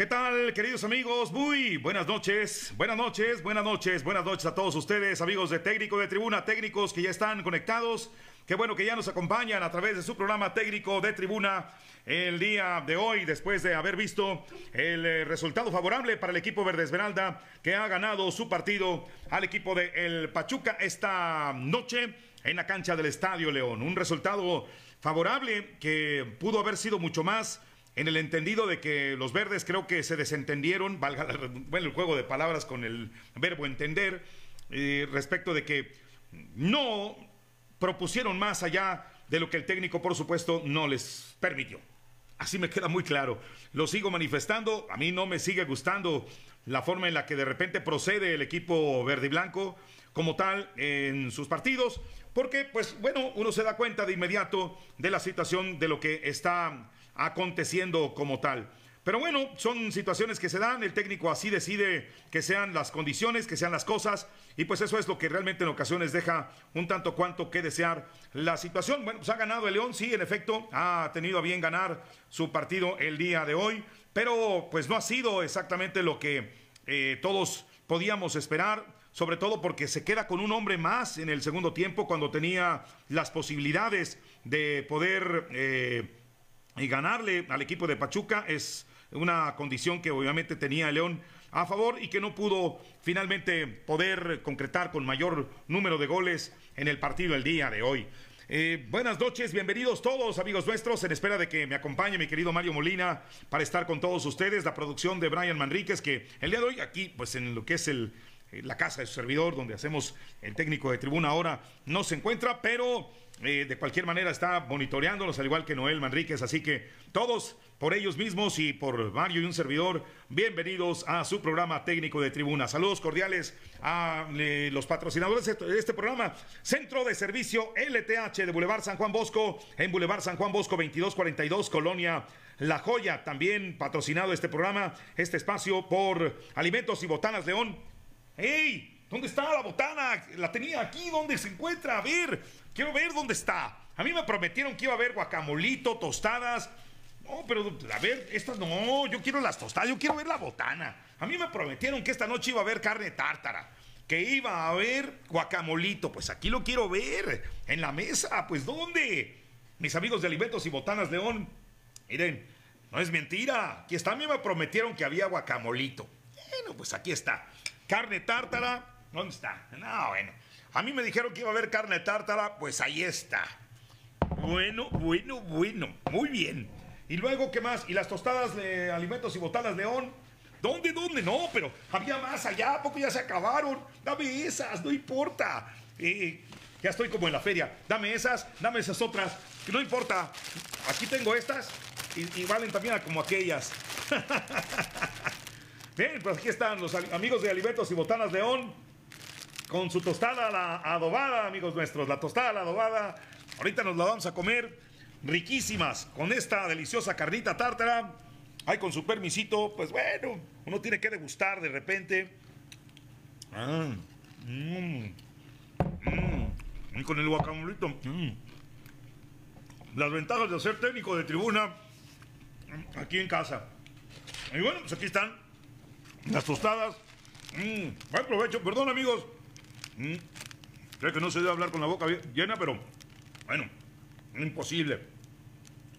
¿Qué tal, queridos amigos? Muy buenas noches, buenas noches, buenas noches, buenas noches a todos ustedes, amigos de técnico de tribuna, técnicos que ya están conectados. Qué bueno que ya nos acompañan a través de su programa técnico de tribuna el día de hoy, después de haber visto el eh, resultado favorable para el equipo Verde Esmeralda, que ha ganado su partido al equipo de El Pachuca esta noche en la cancha del Estadio León. Un resultado favorable que pudo haber sido mucho más en el entendido de que los verdes creo que se desentendieron, valga bueno, el juego de palabras con el verbo entender, eh, respecto de que no propusieron más allá de lo que el técnico, por supuesto, no les permitió. Así me queda muy claro. Lo sigo manifestando. A mí no me sigue gustando la forma en la que de repente procede el equipo verde y blanco como tal en sus partidos. Porque, pues, bueno, uno se da cuenta de inmediato de la situación de lo que está aconteciendo como tal. Pero bueno, son situaciones que se dan, el técnico así decide que sean las condiciones, que sean las cosas, y pues eso es lo que realmente en ocasiones deja un tanto cuanto que desear la situación. Bueno, pues ha ganado el León, sí, en efecto, ha tenido a bien ganar su partido el día de hoy, pero pues no ha sido exactamente lo que eh, todos podíamos esperar, sobre todo porque se queda con un hombre más en el segundo tiempo cuando tenía las posibilidades de poder... Eh, y ganarle al equipo de Pachuca es una condición que obviamente tenía León a favor y que no pudo finalmente poder concretar con mayor número de goles en el partido el día de hoy. Eh, buenas noches, bienvenidos todos amigos nuestros, en espera de que me acompañe mi querido Mario Molina para estar con todos ustedes, la producción de Brian Manríquez, que el día de hoy aquí, pues en lo que es el, eh, la casa de su servidor, donde hacemos el técnico de tribuna ahora, no se encuentra, pero eh, de cualquier manera está monitoreándolos, al igual que Noel Manríquez. Así que todos, por ellos mismos y por Mario y un servidor, bienvenidos a su programa técnico de tribuna. Saludos cordiales a eh, los patrocinadores de este programa. Centro de Servicio LTH de Boulevard San Juan Bosco, en Boulevard San Juan Bosco 2242, Colonia La Joya. También patrocinado este programa, este espacio por Alimentos y Botanas León. ¡Ey! ¿Dónde está la botana? La tenía aquí, ¿dónde se encuentra? A ver, quiero ver dónde está. A mí me prometieron que iba a haber guacamolito, tostadas. No, pero a ver, estas no, yo quiero las tostadas, yo quiero ver la botana. A mí me prometieron que esta noche iba a haber carne tártara, que iba a haber guacamolito. Pues aquí lo quiero ver, en la mesa. Pues ¿dónde? Mis amigos de Alimentos y Botanas León, miren, no es mentira. Aquí está, a mí me prometieron que había guacamolito. Bueno, pues aquí está. Carne tártara, ¿Dónde está? No, bueno. A mí me dijeron que iba a haber carne tártara, pues ahí está. Bueno, bueno, bueno. Muy bien. Y luego, ¿qué más? ¿Y las tostadas de alimentos y botanas León? ¿Dónde, dónde? No, pero había más allá, ¿a poco ya se acabaron? Dame esas, no importa. Eh, ya estoy como en la feria. Dame esas, dame esas otras. Que no importa. Aquí tengo estas y, y valen también como aquellas. Bien, pues aquí están los amigos de Alimentos y Botanas León con su tostada la adobada, amigos nuestros. La tostada la adobada. Ahorita nos la vamos a comer riquísimas con esta deliciosa carnita tártara. Ay, con su permisito, pues bueno, uno tiene que degustar de repente. Ah, mm, mm, y con el guacamolito. Mm. Las ventajas de ser técnico de tribuna aquí en casa. Y bueno, pues aquí están las tostadas. buen provecho, perdón amigos. Mm. Creo que no se debe hablar con la boca llena, pero bueno, imposible.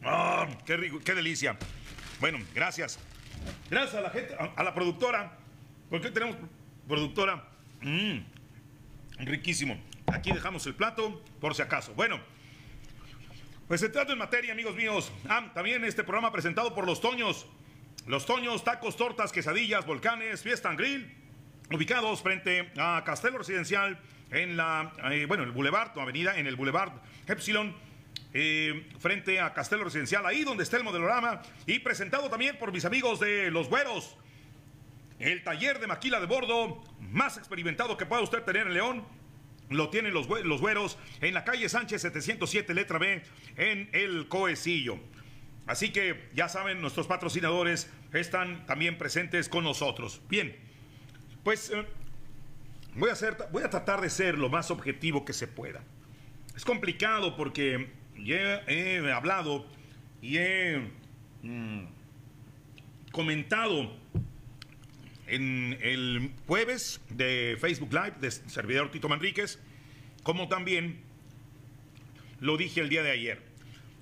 ¡Ah! ¡Qué rico! ¡Qué delicia! Bueno, gracias. Gracias a la gente, a, la productora. ¿Por qué tenemos productora? Mm, riquísimo. Aquí dejamos el plato, por si acaso. Bueno, pues entrando en materia, amigos míos. Ah, también este programa presentado por Los Toños. Los Toños, tacos, tortas, quesadillas, volcanes, fiesta en grill ubicados frente a Castelo Residencial en la, eh, bueno, el Boulevard, tu avenida, en el Boulevard Epsilon, eh, frente a Castelo Residencial, ahí donde está el modelorama, y presentado también por mis amigos de Los Güeros, el taller de maquila de bordo más experimentado que pueda usted tener en León. Lo tienen los, los güeros en la calle Sánchez 707, letra B, en el Coecillo. Así que ya saben, nuestros patrocinadores están también presentes con nosotros. Bien, pues eh, voy, a hacer, voy a tratar de ser lo más objetivo que se pueda. Es complicado porque ya he, hablado y he mm, comentado en el jueves de Facebook Live de servidor Tito Manríquez, como también lo dije el día de ayer,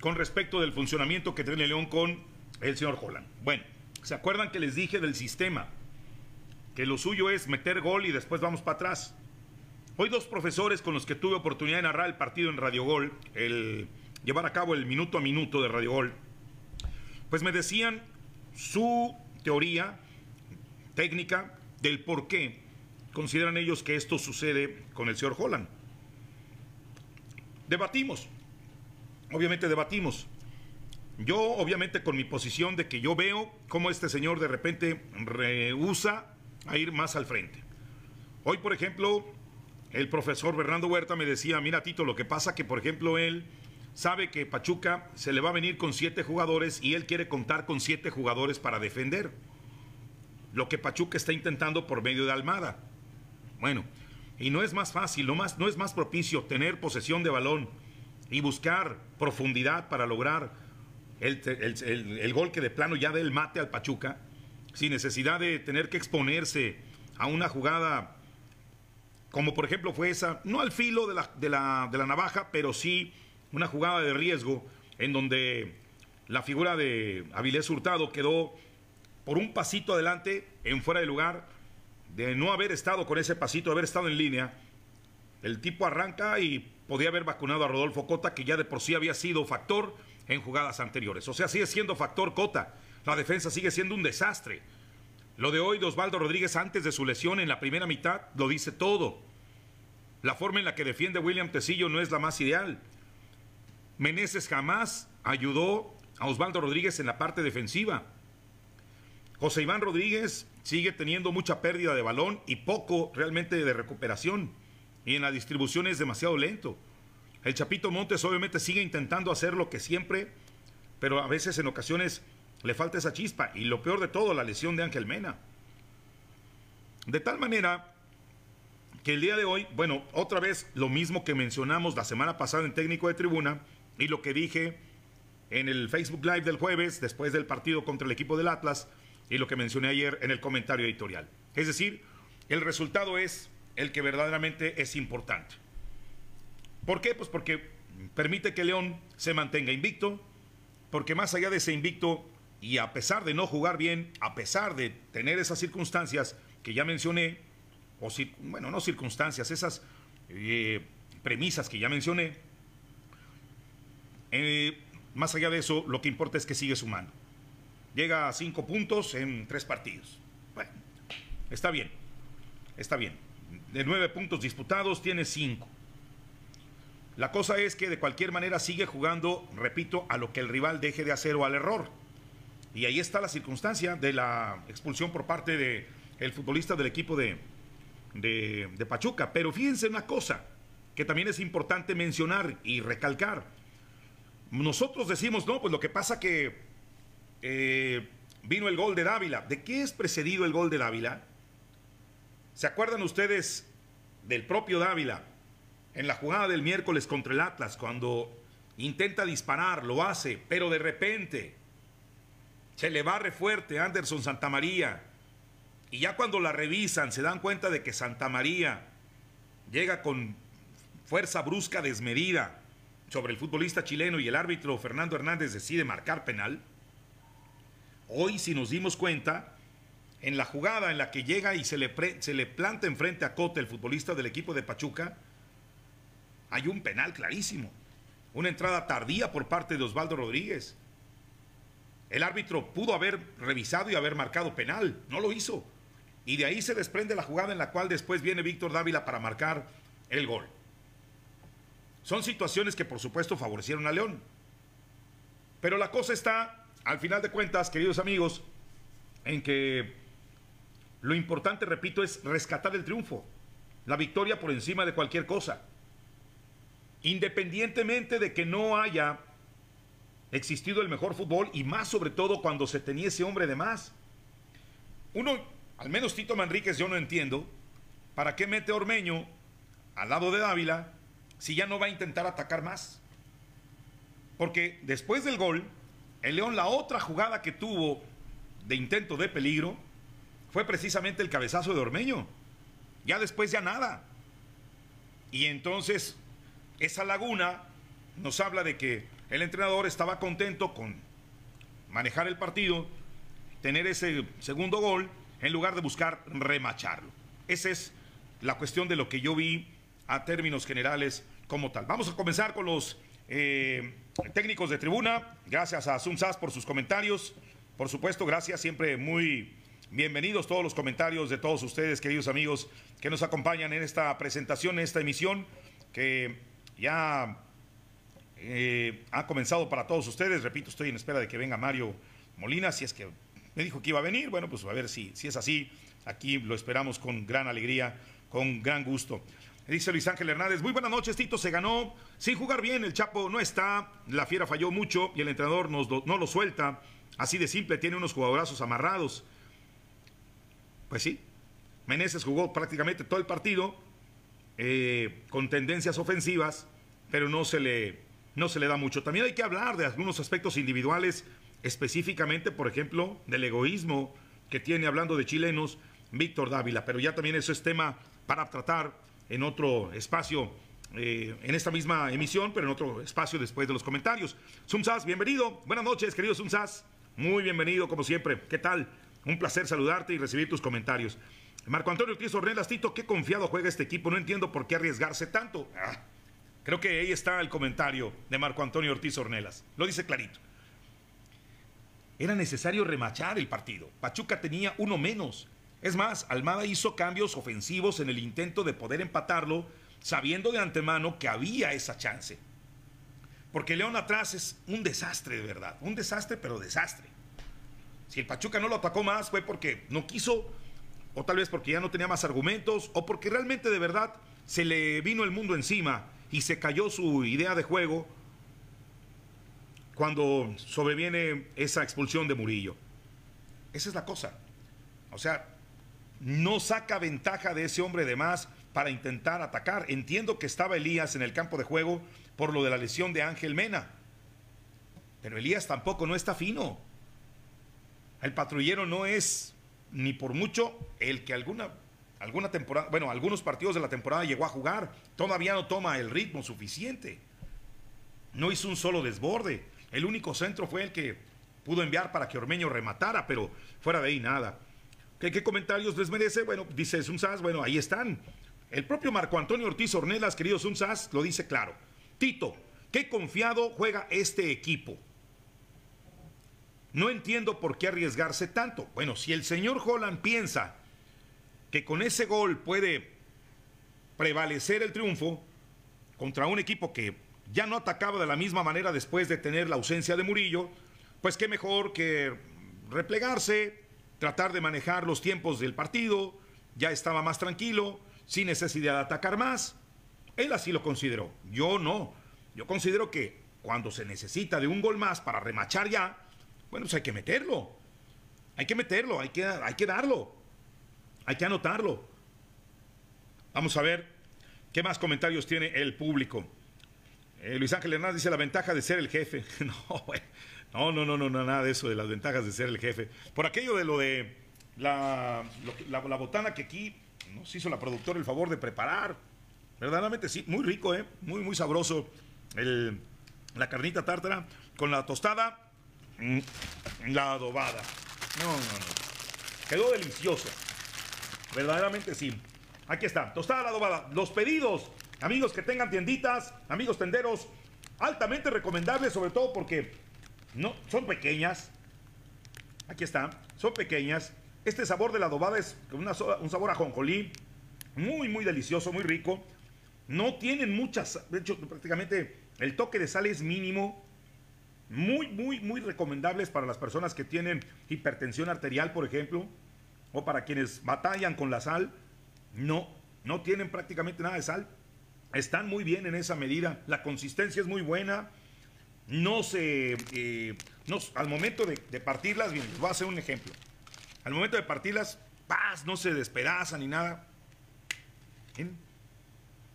con respecto del funcionamiento que tiene León con el señor Holland. Bueno, ¿se acuerdan que les dije del sistema? Que lo suyo es meter gol y después vamos para atrás. Hoy dos profesores con los que tuve oportunidad de narrar el partido en Radio Gol, el llevar a cabo el minuto a minuto de Radio Gol, pues me decían su teoría técnica del por qué consideran ellos que esto sucede con el señor Holland. Debatimos, obviamente debatimos. Yo, obviamente, con mi posición de que yo veo cómo este señor de repente rehúsa a ir más al frente. Hoy, por ejemplo, el profesor Bernardo Huerta me decía, mira Tito, lo que pasa que, por ejemplo, él sabe que Pachuca se le va a venir con siete jugadores y él quiere contar con siete jugadores para defender. Lo que Pachuca está intentando por medio de Almada. Bueno, y no es más fácil, no, no es más propicio tener posesión de balón y buscar profundidad para lograr el, el, gol que de plano ya dé el mate al Pachuca, sin necesidad de tener que exponerse a una jugada como por ejemplo fue esa, no al filo de la, de la, de la navaja, pero sí una jugada de riesgo en donde la figura de Avilés Hurtado quedó por un pasito adelante en fuera de lugar, de no haber estado con ese pasito, haber estado en línea. El tipo arranca y podía haber vacunado a Rodolfo Cota, que ya de por sí había sido factor en jugadas anteriores. O sea, sigue siendo factor Cota. La defensa sigue siendo un desastre. Lo de hoy de Osvaldo Rodríguez antes de su lesión en la primera mitad lo dice todo. La forma en la que defiende William Tecillo no es la más ideal. Meneses jamás ayudó a Osvaldo Rodríguez en la parte defensiva. José Iván Rodríguez sigue teniendo mucha pérdida de balón y poco realmente de recuperación. Y en la distribución es demasiado lento. El Chapito Montes obviamente sigue intentando hacer lo que siempre, pero a veces en ocasiones le falta esa chispa. Y lo peor de todo, la lesión de Ángel Mena. De tal manera que el día de hoy, bueno, otra vez lo mismo que mencionamos la semana pasada en técnico de tribuna y lo que dije en el Facebook Live del jueves después del partido contra el equipo del Atlas y lo que mencioné ayer en el comentario editorial. Es decir, el resultado es el que verdaderamente es importante. ¿Por qué? Pues porque permite que León se mantenga invicto, porque más allá de ese invicto y a pesar de no jugar bien, a pesar de tener esas circunstancias que ya mencioné, o bueno, no circunstancias, esas eh, premisas que ya mencioné, eh, más allá de eso, lo que importa es que sigue sumando. Llega a cinco puntos en tres partidos. Bueno, está bien, está bien. De nueve puntos disputados, tiene cinco. La cosa es que de cualquier manera sigue jugando, repito, a lo que el rival deje de hacer o al error. Y ahí está la circunstancia de la expulsión por parte del el futbolista del equipo de, de, Pachuca. Pero fíjense una cosa que también es importante mencionar y recalcar. Nosotros decimos, no, pues lo que pasa que eh, vino el gol de Dávila. ¿De qué es precedido el gol de Dávila? ¿Se acuerdan ustedes del propio Dávila en la jugada del miércoles contra el Atlas cuando intenta disparar, lo hace, pero de repente se le barre fuerte Anderson Santamaría y ya cuando la revisan se dan cuenta de que Santa María llega con fuerza brusca desmedida sobre el futbolista chileno y el árbitro Fernando Hernández decide marcar penal. Hoy si nos dimos cuenta, en la jugada en la que llega y se le, se le planta enfrente a Cote, el futbolista del equipo de Pachuca, hay un penal clarísimo. Una entrada tardía por parte de Osvaldo Rodríguez. El árbitro pudo haber revisado y haber marcado penal, no lo hizo. Y de ahí se desprende la jugada en la cual después viene Víctor Dávila para marcar el gol. Son situaciones que por supuesto favorecieron a León. Pero la cosa está, al final de cuentas, queridos amigos, en que lo importante, repito, es rescatar el triunfo. La victoria por encima de cualquier cosa. Independientemente de que no haya existido el mejor fútbol y más sobre todo cuando se tenía ese hombre de más. Uno al menos Tito Manríquez yo no entiendo, ¿para qué mete Ormeño al lado de Dávila si ya no va a intentar atacar más? Porque después del gol, el León la otra jugada que tuvo de intento de peligro fue precisamente el cabezazo de Ormeño. Ya después ya nada. Y entonces esa laguna nos habla de que el entrenador estaba contento con manejar el partido, tener ese segundo gol, en lugar de buscar remacharlo. Esa es la cuestión de lo que yo vi a términos generales como tal. Vamos a comenzar con los eh, técnicos de tribuna. Gracias a Sas por sus comentarios. Por supuesto, gracias. Siempre muy bienvenidos todos los comentarios de todos ustedes, queridos amigos, que nos acompañan en esta presentación, en esta emisión, que ya eh, ha comenzado para todos ustedes. Repito, estoy en espera de que venga Mario Molina, si es que me dijo que iba a venir. Bueno, pues a ver si, si es así. Aquí lo esperamos con gran alegría, con gran gusto. Dice Luis Ángel Hernández, muy buenas noches, Tito, se ganó sin jugar bien, el Chapo no está, la Fiera falló mucho y el entrenador no lo suelta, así de simple, tiene unos jugadorazos amarrados. Pues sí, Meneses jugó prácticamente todo el partido eh, con tendencias ofensivas, pero no se, le, no se le da mucho. También hay que hablar de algunos aspectos individuales, específicamente, por ejemplo, del egoísmo que tiene, hablando de chilenos, Víctor Dávila, pero ya también eso es tema para tratar en otro espacio, eh, en esta misma emisión, pero en otro espacio después de los comentarios. Sumsas, bienvenido. Buenas noches, querido Sumsas. Muy bienvenido, como siempre. ¿Qué tal? Un placer saludarte y recibir tus comentarios. Marco Antonio Ortiz Ornelas, Tito, qué confiado juega este equipo. No entiendo por qué arriesgarse tanto. Ah, creo que ahí está el comentario de Marco Antonio Ortiz Ornelas. Lo dice clarito. Era necesario remachar el partido. Pachuca tenía uno menos. Es más, Almada hizo cambios ofensivos en el intento de poder empatarlo, sabiendo de antemano que había esa chance. Porque León atrás es un desastre de verdad, un desastre pero desastre. Si el Pachuca no lo atacó más fue porque no quiso, o tal vez porque ya no tenía más argumentos, o porque realmente de verdad se le vino el mundo encima y se cayó su idea de juego cuando sobreviene esa expulsión de Murillo. Esa es la cosa. O sea, no saca ventaja de ese hombre de más para intentar atacar. Entiendo que estaba Elías en el campo de juego por lo de la lesión de Ángel Mena. Pero Elías tampoco no está fino. El patrullero no es ni por mucho el que alguna, alguna temporada, bueno, algunos partidos de la temporada llegó a jugar. Todavía no toma el ritmo suficiente. No hizo un solo desborde. El único centro fue el que pudo enviar para que Ormeño rematara, pero fuera de ahí nada. ¿Qué, comentarios les merece? Bueno, dice Sunzas, bueno, ahí están. El propio Marco Antonio Ortiz Ornelas, querido Sunzas, lo dice claro. Tito, qué confiado juega este equipo. No entiendo por qué arriesgarse tanto. Bueno, si el señor Holland piensa que con ese gol puede prevalecer el triunfo contra un equipo que ya no atacaba de la misma manera después de tener la ausencia de Murillo, pues qué mejor que replegarse, tratar de manejar los tiempos del partido, ya estaba más tranquilo, sin necesidad de atacar más. Él así lo consideró, yo no. Yo considero que cuando se necesita de un gol más para remachar ya, bueno, pues hay que meterlo. Hay que meterlo, hay que, hay que darlo. Hay que anotarlo. Vamos a ver qué más comentarios tiene el público. Eh, Luis Ángel Hernández dice la ventaja de ser el jefe. no. No, no, no, no, nada de eso, de las ventajas de ser el jefe. Por aquello de lo de la, botana que aquí nos hizo la productora el favor de preparar. Verdaderamente sí, muy rico, ¿eh? Muy, muy sabroso. La carnita tártara con la tostada, mm, la adobada. No, no, no. Quedó delicioso. Verdaderamente sí. Aquí está, tostada la adobada. Los pedidos, amigos que tengan tienditas, amigos tenderos, altamente recomendables, sobre todo porque no, son pequeñas. Aquí está. Son pequeñas. Este sabor de la adobada es un sabor a jonjolí. Muy, muy delicioso, muy rico. No tienen muchas. De hecho, prácticamente el toque de sal es mínimo. Muy, muy, muy recomendables para las personas que tienen hipertensión arterial, por ejemplo. O para quienes batallan con la sal. No, no tienen prácticamente nada de sal. Están muy bien en esa medida. La consistencia es muy buena no se, eh, al momento de, partirlas, bien, les voy a hacer un ejemplo. Al momento de partirlas, paz, no se despedazan ni nada.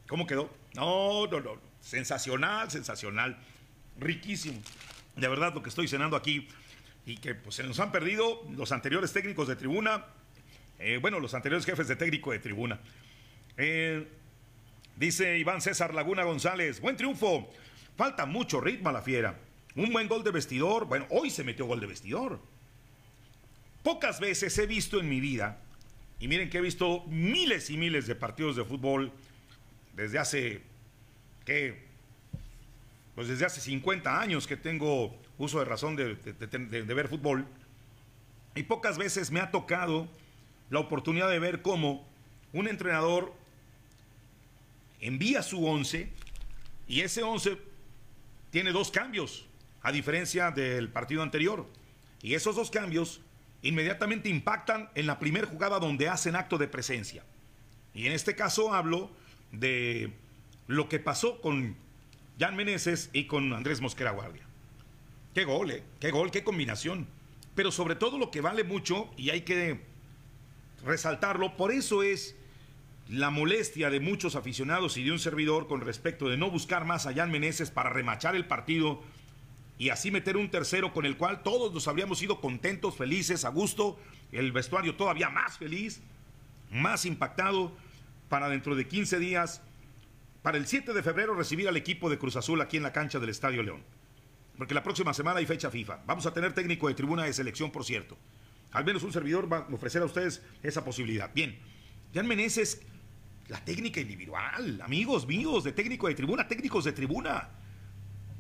¿Cómo quedó? No, no, no. Sensacional, sensacional. Riquísimo. De verdad, lo que estoy cenando aquí y que pues, se nos han perdido los anteriores técnicos de tribuna, eh, bueno, los anteriores jefes de técnico de tribuna. Eh, dice Iván César Laguna González, buen triunfo, falta mucho ritmo a la fiera, un buen gol de vestidor, bueno, hoy se metió gol de vestidor. Pocas veces he visto en mi vida, y miren que he visto miles y miles de partidos de fútbol desde hace. Pues desde hace 50 años que tengo uso de razón de, ver fútbol. Y pocas veces me ha tocado la oportunidad de ver cómo un entrenador envía su 11 y ese 11 tiene dos cambios, a diferencia del partido anterior. Y esos dos cambios inmediatamente impactan en la primera jugada donde hacen acto de presencia. Y en este caso hablo de lo que pasó con Jan Meneses y con Andrés Mosquera Guardia. Qué gol, ¿eh? Qué gol, qué combinación. Pero sobre todo lo que vale mucho, y hay que resaltarlo, por eso es la molestia de muchos aficionados y de un servidor con respecto de no buscar más a Jan Meneses para remachar el partido y así meter un tercero con el cual todos nos habríamos sido contentos, felices, a gusto, el vestuario todavía más feliz, más impactado, para dentro de 15 días, para el 7 de febrero recibir al equipo de Cruz Azul aquí en la cancha del Estadio León. Porque la próxima semana hay fecha FIFA. Vamos a tener técnico de tribuna de selección, por cierto. Al menos un servidor va a ofrecer a ustedes esa posibilidad. Bien, Jan Meneses, la técnica individual, amigos míos de técnico de tribuna, técnicos de tribuna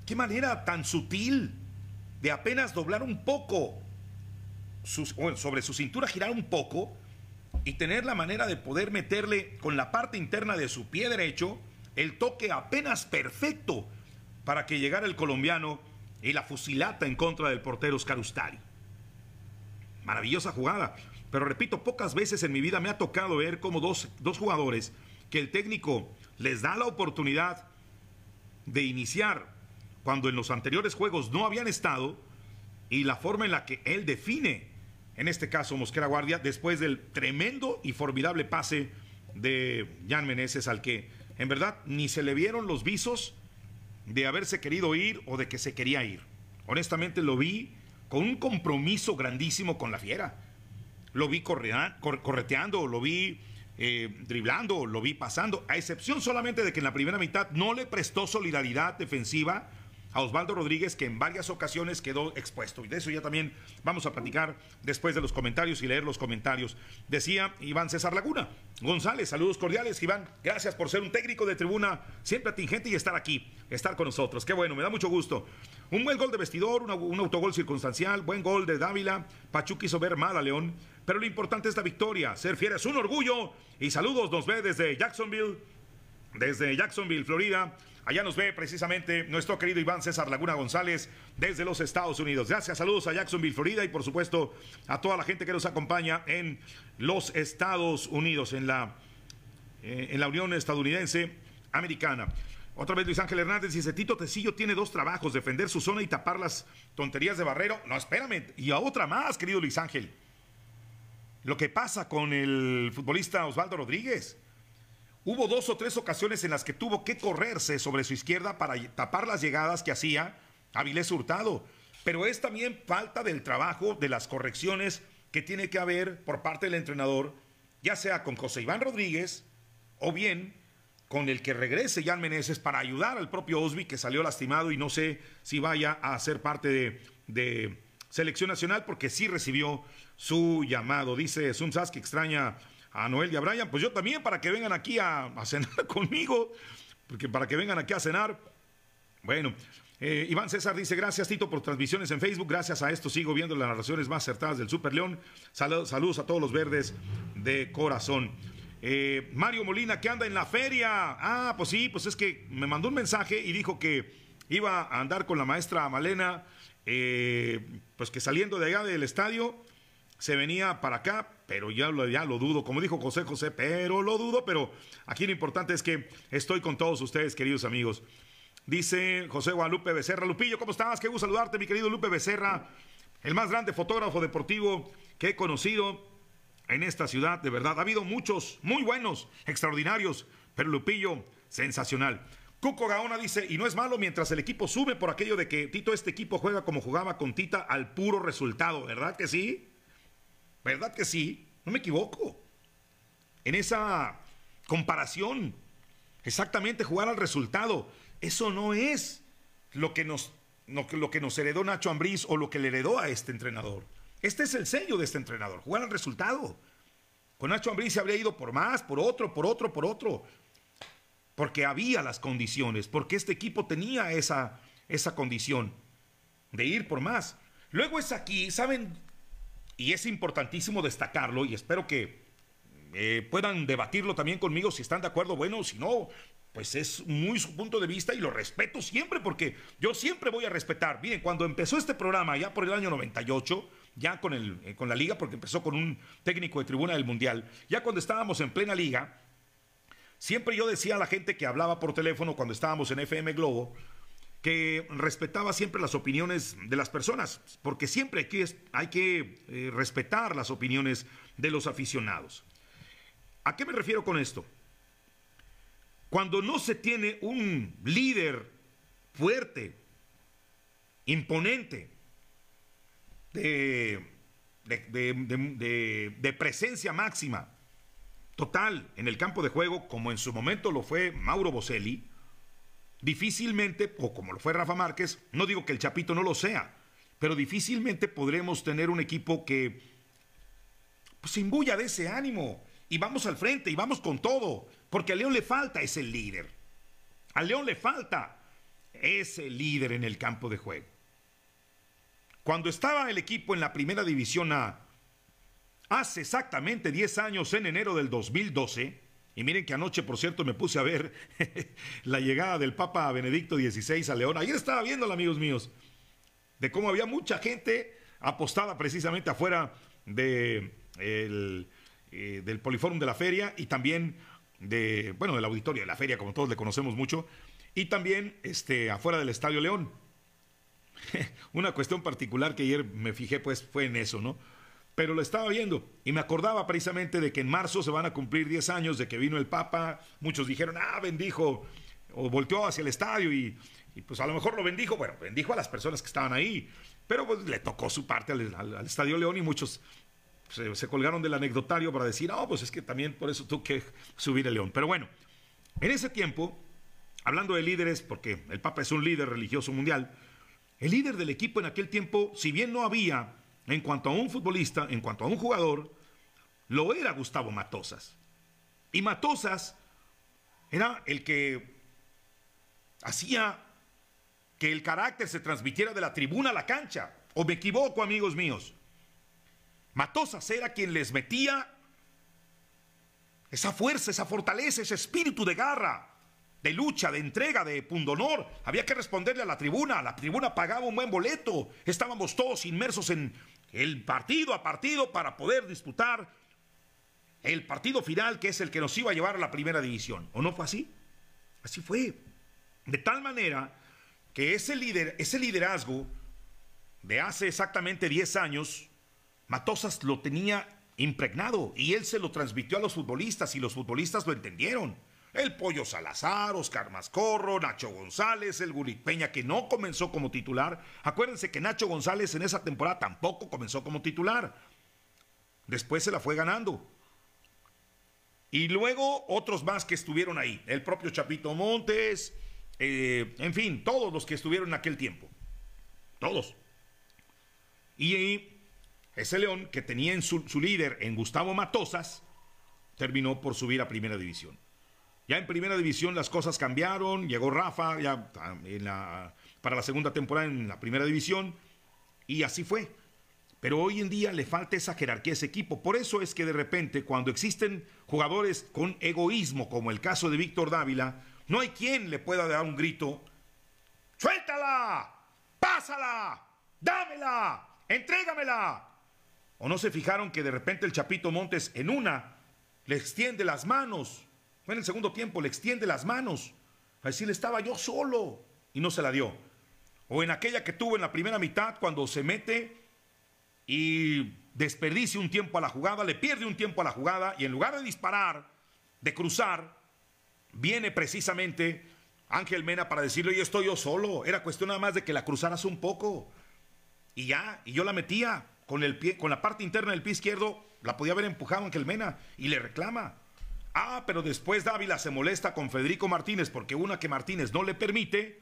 Qué manera tan sutil de apenas doblar un poco sobre su cintura, girar un poco y tener la manera de poder meterle con la parte interna de su pie derecho el toque apenas perfecto para que llegara el colombiano y la fusilata en contra del portero Oscar Ustari. Maravillosa jugada. Pero repito, pocas veces en mi vida me ha tocado ver como dos, dos jugadores que el técnico les da la oportunidad de iniciar cuando en los anteriores juegos no habían estado y la forma en la que él define, en este caso Mosquera Guardia, después del tremendo y formidable pase de Jan Meneses al que en verdad ni se le vieron los visos de haberse querido ir o de que se quería ir. Honestamente lo vi con un compromiso grandísimo con la fiera. Lo vi correteando, lo vi eh, driblando, lo vi pasando, a excepción solamente de que en la primera mitad no le prestó solidaridad defensiva a Osvaldo Rodríguez, que en varias ocasiones quedó expuesto. Y de eso ya también vamos a platicar después de los comentarios y leer los comentarios. Decía Iván César Laguna. González, saludos cordiales, Iván. Gracias por ser un técnico de tribuna siempre atingente y estar aquí, estar con nosotros. Qué bueno, me da mucho gusto. Un buen gol de vestidor, un autogol circunstancial, buen gol de Dávila. Pachuca hizo ver mal a León, pero lo importante es la victoria. Ser fiel es un orgullo. Y saludos, nos ve desde Jacksonville, desde Jacksonville, Florida. Allá nos ve precisamente nuestro querido Iván César Laguna González desde los Estados Unidos. Gracias, saludos a Jacksonville, Florida y por supuesto a toda la gente que nos acompaña en los Estados Unidos, en la, eh, en la Unión Estadounidense Americana. Otra vez Luis Ángel Hernández dice, Tito Tecillo tiene dos trabajos, defender su zona y tapar las tonterías de Barrero. No, espérame, y a otra más, querido Luis Ángel. Lo que pasa con el futbolista Osvaldo Rodríguez. Hubo dos o tres ocasiones en las que tuvo que correrse sobre su izquierda para tapar las llegadas que hacía Avilés Hurtado. Pero es también falta del trabajo, de las correcciones que tiene que haber por parte del entrenador, ya sea con José Iván Rodríguez o bien con el que regrese Jan Meneses para ayudar al propio Osby que salió lastimado y no sé si vaya a ser parte de, selección nacional porque sí recibió su llamado. Dice Sumsas que extraña a Noel y a Brian, pues yo también para que vengan aquí a, cenar conmigo, porque para que vengan aquí a cenar. Bueno, eh, Iván César dice, gracias Tito por transmisiones en Facebook, gracias a esto sigo viendo las narraciones más acertadas del Super León. saludos a todos los verdes de corazón. Eh, Mario Molina, que anda en la feria. Ah, pues sí, pues es que me mandó un mensaje y dijo que iba a andar con la maestra Malena, eh, pues que saliendo de allá del estadio, se venía para acá, pero ya lo, ya lo dudo, como dijo José José, pero lo dudo, pero aquí lo importante es que estoy con todos ustedes, queridos amigos. Dice José Guadalupe Becerra, Lupillo, ¿cómo estás? Qué gusto saludarte, mi querido Lupe Becerra, el más grande fotógrafo deportivo que he conocido en esta ciudad, de verdad. Ha habido muchos muy buenos, extraordinarios, pero Lupillo, sensacional. Cuco Gaona dice, y no es malo mientras el equipo sube por aquello de que Tito, este equipo juega como jugaba con Tita al puro resultado, ¿verdad que sí? ¿Verdad que sí? No me equivoco. En esa comparación, exactamente jugar al resultado, eso no es lo que nos, lo nos heredó Nacho Ambriz o lo que le heredó a este entrenador. Este es el sello de este entrenador, jugar al resultado. Con Nacho Ambriz se habría ido por más, por otro, por otro, por otro. Porque había las condiciones, porque este equipo tenía esa, esa condición de ir por más. Luego es aquí, ¿saben? Y es importantísimo destacarlo y espero que eh, puedan debatirlo también conmigo si están de acuerdo, bueno, si no, pues es muy su punto de vista y lo respeto siempre porque yo siempre voy a respetar. Miren, cuando empezó este programa, ya por el año 98, ya con, el, eh, con la liga, porque empezó con un técnico de tribuna del Mundial, ya cuando estábamos en plena liga, siempre yo decía a la gente que hablaba por teléfono cuando estábamos en FM Globo, que respetaba siempre las opiniones de las personas, porque siempre hay que, hay que eh, respetar las opiniones de los aficionados. ¿A qué me refiero con esto? Cuando no se tiene un líder fuerte, imponente, de, de, presencia máxima, total, en el campo de juego, como en su momento lo fue Mauro Boselli, difícilmente, o como lo fue Rafa Márquez, no digo que el Chapito no lo sea, pero difícilmente podremos tener un equipo que pues, se imbuya de ese ánimo y vamos al frente y vamos con todo, porque a León le falta ese líder. A León le falta ese líder en el campo de juego. Cuando estaba el equipo en la primera división A, hace exactamente 10 años, en enero del 2012, y miren que anoche, por cierto, me puse a ver la llegada del Papa Benedicto XVI a León. Ayer estaba viendo, amigos míos, de cómo había mucha gente apostada precisamente afuera eh, del Poliforum de la feria y también de, bueno, del auditorio de la feria, como todos le conocemos mucho, y también este, afuera del Estadio León. Una cuestión particular que ayer me fijé, pues, fue en eso, ¿no? Pero lo estaba viendo y me acordaba precisamente de que en marzo se van a cumplir 10 años de que vino el Papa. Muchos dijeron, ah, bendijo, o volteó hacia el estadio y, pues a lo mejor lo bendijo. Bueno, bendijo a las personas que estaban ahí, pero pues le tocó su parte al, Estadio León y muchos se, colgaron del anecdotario para decir, no, pues es que también por eso tuvo que subir el León. Pero bueno, en ese tiempo, hablando de líderes, porque el Papa es un líder religioso mundial, el líder del equipo en aquel tiempo, si bien no había en cuanto a un futbolista, en cuanto a un jugador, lo era Gustavo Matosas. Y Matosas era el que hacía que el carácter se transmitiera de la tribuna a la cancha. ¿O me equivoco, amigos míos? Matosas era quien les metía esa fuerza, esa fortaleza, ese espíritu de garra de lucha, de entrega, de pundonor. Había que responderle a la tribuna. La tribuna pagaba un buen boleto. Estábamos todos inmersos en el partido a partido para poder disputar el partido final que es el que nos iba a llevar a la primera división. ¿O no fue así? Así fue. De tal manera que ese, líder, ese liderazgo de hace exactamente 10 años, Matosas lo tenía impregnado y él se lo transmitió a los futbolistas y los futbolistas lo entendieron el Pollo Salazar, Oscar Mascorro, Nacho González, el Gurit Peña, que no comenzó como titular. Acuérdense que Nacho González en esa temporada tampoco comenzó como titular. Después se la fue ganando. Y luego otros más que estuvieron ahí. El propio Chapito Montes, eh, en fin, todos los que estuvieron en aquel tiempo. Todos. Y ese León, que tenía en su, su líder en Gustavo Matosas, terminó por subir a primera división. Ya en primera división las cosas cambiaron, llegó Rafa ya para la segunda temporada en la primera división y así fue. Pero hoy en día le falta esa jerarquía a ese equipo. Por eso es que de repente cuando existen jugadores con egoísmo, como el caso de Víctor Dávila, no hay quien le pueda dar un grito, suéltala, pásala, dámela, entrégamela. ¿O no se fijaron que de repente el Chapito Montes en una le extiende las manos en el segundo tiempo, le extiende las manos. A decirle, estaba yo solo. Y no se la dio. O en aquella que tuvo en la primera mitad, cuando se mete y desperdicia un tiempo a la jugada, le pierde un tiempo a la jugada y en lugar de disparar, de cruzar, viene precisamente Ángel Mena para decirle, yo estoy yo solo. Era cuestión nada más de que la cruzaras un poco. Y ya, y yo la metía con el pie, con la parte interna del pie izquierdo, la podía haber empujado Ángel Mena y le reclama. Ah, pero después Dávila se molesta con Federico Martínez porque una que Martínez no le permite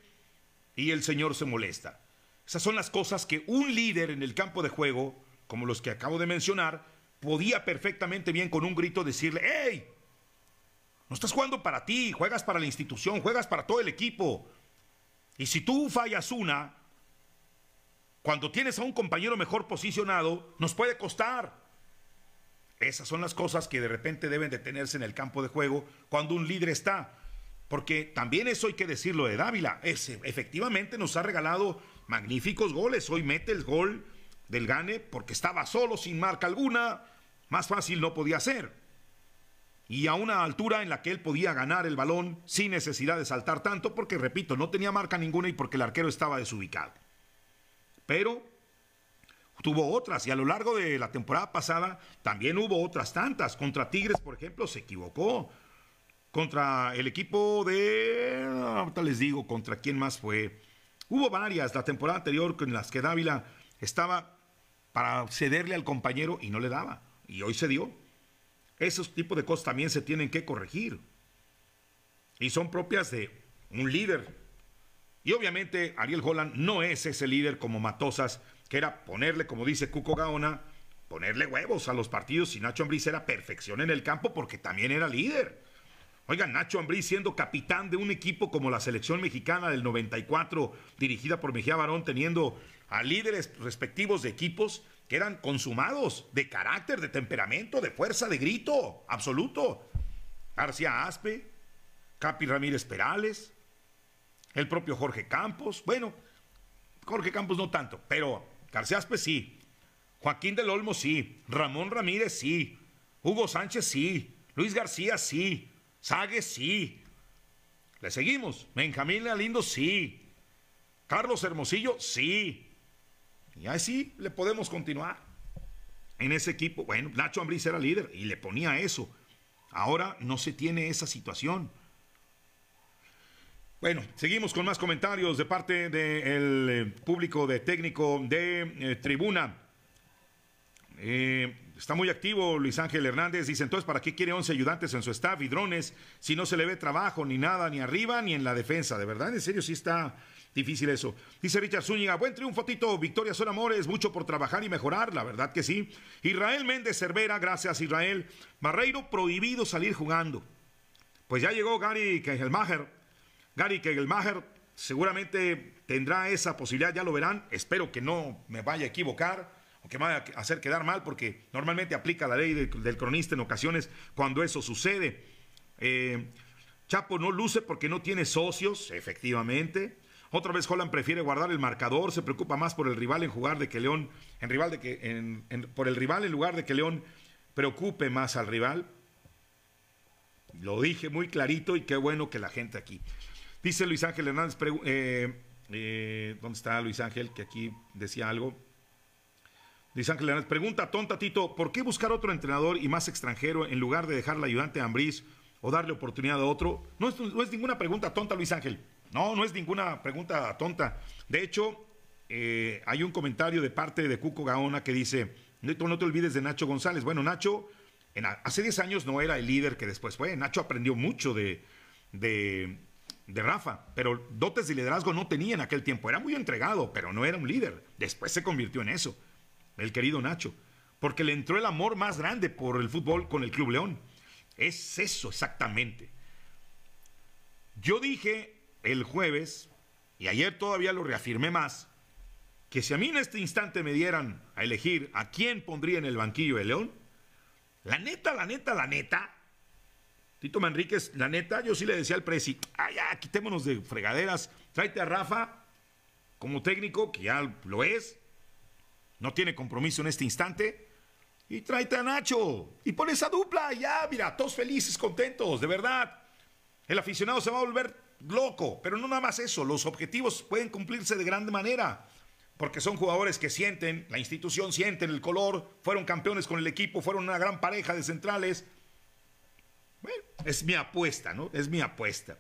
y el señor se molesta. Esas son las cosas que un líder en el campo de juego, como los que acabo de mencionar, podía perfectamente bien con un grito decirle, ¡Hey! No estás jugando para ti, juegas para la institución, juegas para todo el equipo. Y si tú fallas una, cuando tienes a un compañero mejor posicionado, nos puede costar. Esas son las cosas que de repente deben de tenerse en el campo de juego cuando un líder está. Porque también eso hay que decirlo de Dávila. Ese, efectivamente nos ha regalado magníficos goles. Hoy mete el gol del Gane porque estaba solo, sin marca alguna. Más fácil no podía ser. Y a una altura en la que él podía ganar el balón sin necesidad de saltar tanto, porque repito, no tenía marca ninguna y porque el arquero estaba desubicado. Pero tuvo otras y a lo largo de la temporada pasada también hubo otras tantas. Contra Tigres, por ejemplo, se equivocó. Contra el equipo de... Ahorita les digo contra quién más fue. Hubo varias la temporada anterior en las que Dávila estaba para cederle al compañero y no le daba. Y hoy se dio. Esos tipos de cosas también se tienen que corregir. Y son propias de un líder. Y obviamente Ariel Holland no es ese líder como Matosas, que era ponerle, como dice Cuco Gaona, ponerle huevos a los partidos y Nacho Ambriz era perfección en el campo porque también era líder. Oiga, Nacho Ambriz siendo capitán de un equipo como la selección mexicana del 94, dirigida por Mejía Barón, teniendo a líderes respectivos de equipos que eran consumados, de carácter, de temperamento, de fuerza, de grito, absoluto. García Aspe, Capi Ramírez Perales, el propio Jorge Campos, bueno, Jorge Campos no tanto, pero García Aspe sí, Joaquín del Olmo sí, Ramón Ramírez sí, Hugo Sánchez sí, Luis García sí, Sague sí. Le seguimos. Benjamín Alindo sí. Carlos Hermosillo sí. Y así le podemos continuar. En ese equipo, bueno, Nacho Ambriz era líder y le ponía eso. Ahora no se tiene esa situación. Bueno, seguimos con más comentarios de parte del eh, público de técnico de eh, tribuna. Eh, Está muy activo Luis Ángel Hernández. Dice, entonces, ¿para qué quiere 11 ayudantes en su staff y drones si no se le ve trabajo ni nada, ni arriba ni en la defensa? De verdad, en serio, sí está difícil eso. Dice Richard Zúñiga, buen triunfo, Tito. Victoria son amores, mucho por trabajar y mejorar, la verdad que sí. Israel Méndez Cervera, gracias Israel. Barreiro, prohibido salir jugando. Pues ya llegó Gary Kegelmacher. Gary Kegelmacher seguramente tendrá esa posibilidad, ya lo verán. Espero que no me vaya a equivocar que me vaya a hacer quedar mal, porque normalmente aplica la ley del cronista en ocasiones cuando eso sucede. Eh, Chapo no luce porque no tiene socios, efectivamente. Otra vez Holland prefiere guardar el marcador, se preocupa más por el rival en jugar de que León, en rival de que, por el rival en lugar de que León preocupe más al rival. Lo dije muy clarito y qué bueno que la gente aquí. Dice Luis Ángel Hernández, eh, eh, ¿dónde está Luis Ángel? Que aquí decía algo. Dice Ángel Hernández, pregunta tonta Tito, ¿por qué buscar otro entrenador y más extranjero en lugar de dejar la ayudante a Ambriz o darle oportunidad a otro? No es, ninguna pregunta tonta, Luis Ángel. No, no es ninguna pregunta tonta. De hecho, eh, hay un comentario de parte de Cuco Gaona que dice, no, te olvides de Nacho González. Bueno, Nacho hace 10 años no era el líder que después fue. Nacho aprendió mucho de, de, de Rafa, pero dotes de liderazgo no tenía en aquel tiempo. Era muy entregado, pero no era un líder. Después se convirtió en eso el querido Nacho, porque le entró el amor más grande por el fútbol con el Club León. Es eso exactamente. Yo dije el jueves, y ayer todavía lo reafirmé más, que si a mí en este instante me dieran a elegir a quién pondría en el banquillo de León, la neta, la neta, la neta, Tito Manríquez, la neta, yo sí le decía al presi, ah, ya, quitémonos de fregaderas, tráete a Rafa como técnico, que ya lo es, no tiene compromiso en este instante. Y tráete a Nacho. Y pon esa dupla. Ya, mira, todos felices, contentos, de verdad. El aficionado se va a volver loco. Pero no nada más eso. Los objetivos pueden cumplirse de grande manera. Porque son jugadores que sienten, la institución sienten el color. Fueron campeones con el equipo. Fueron una gran pareja de centrales. Es mi apuesta, ¿no? Es mi apuesta.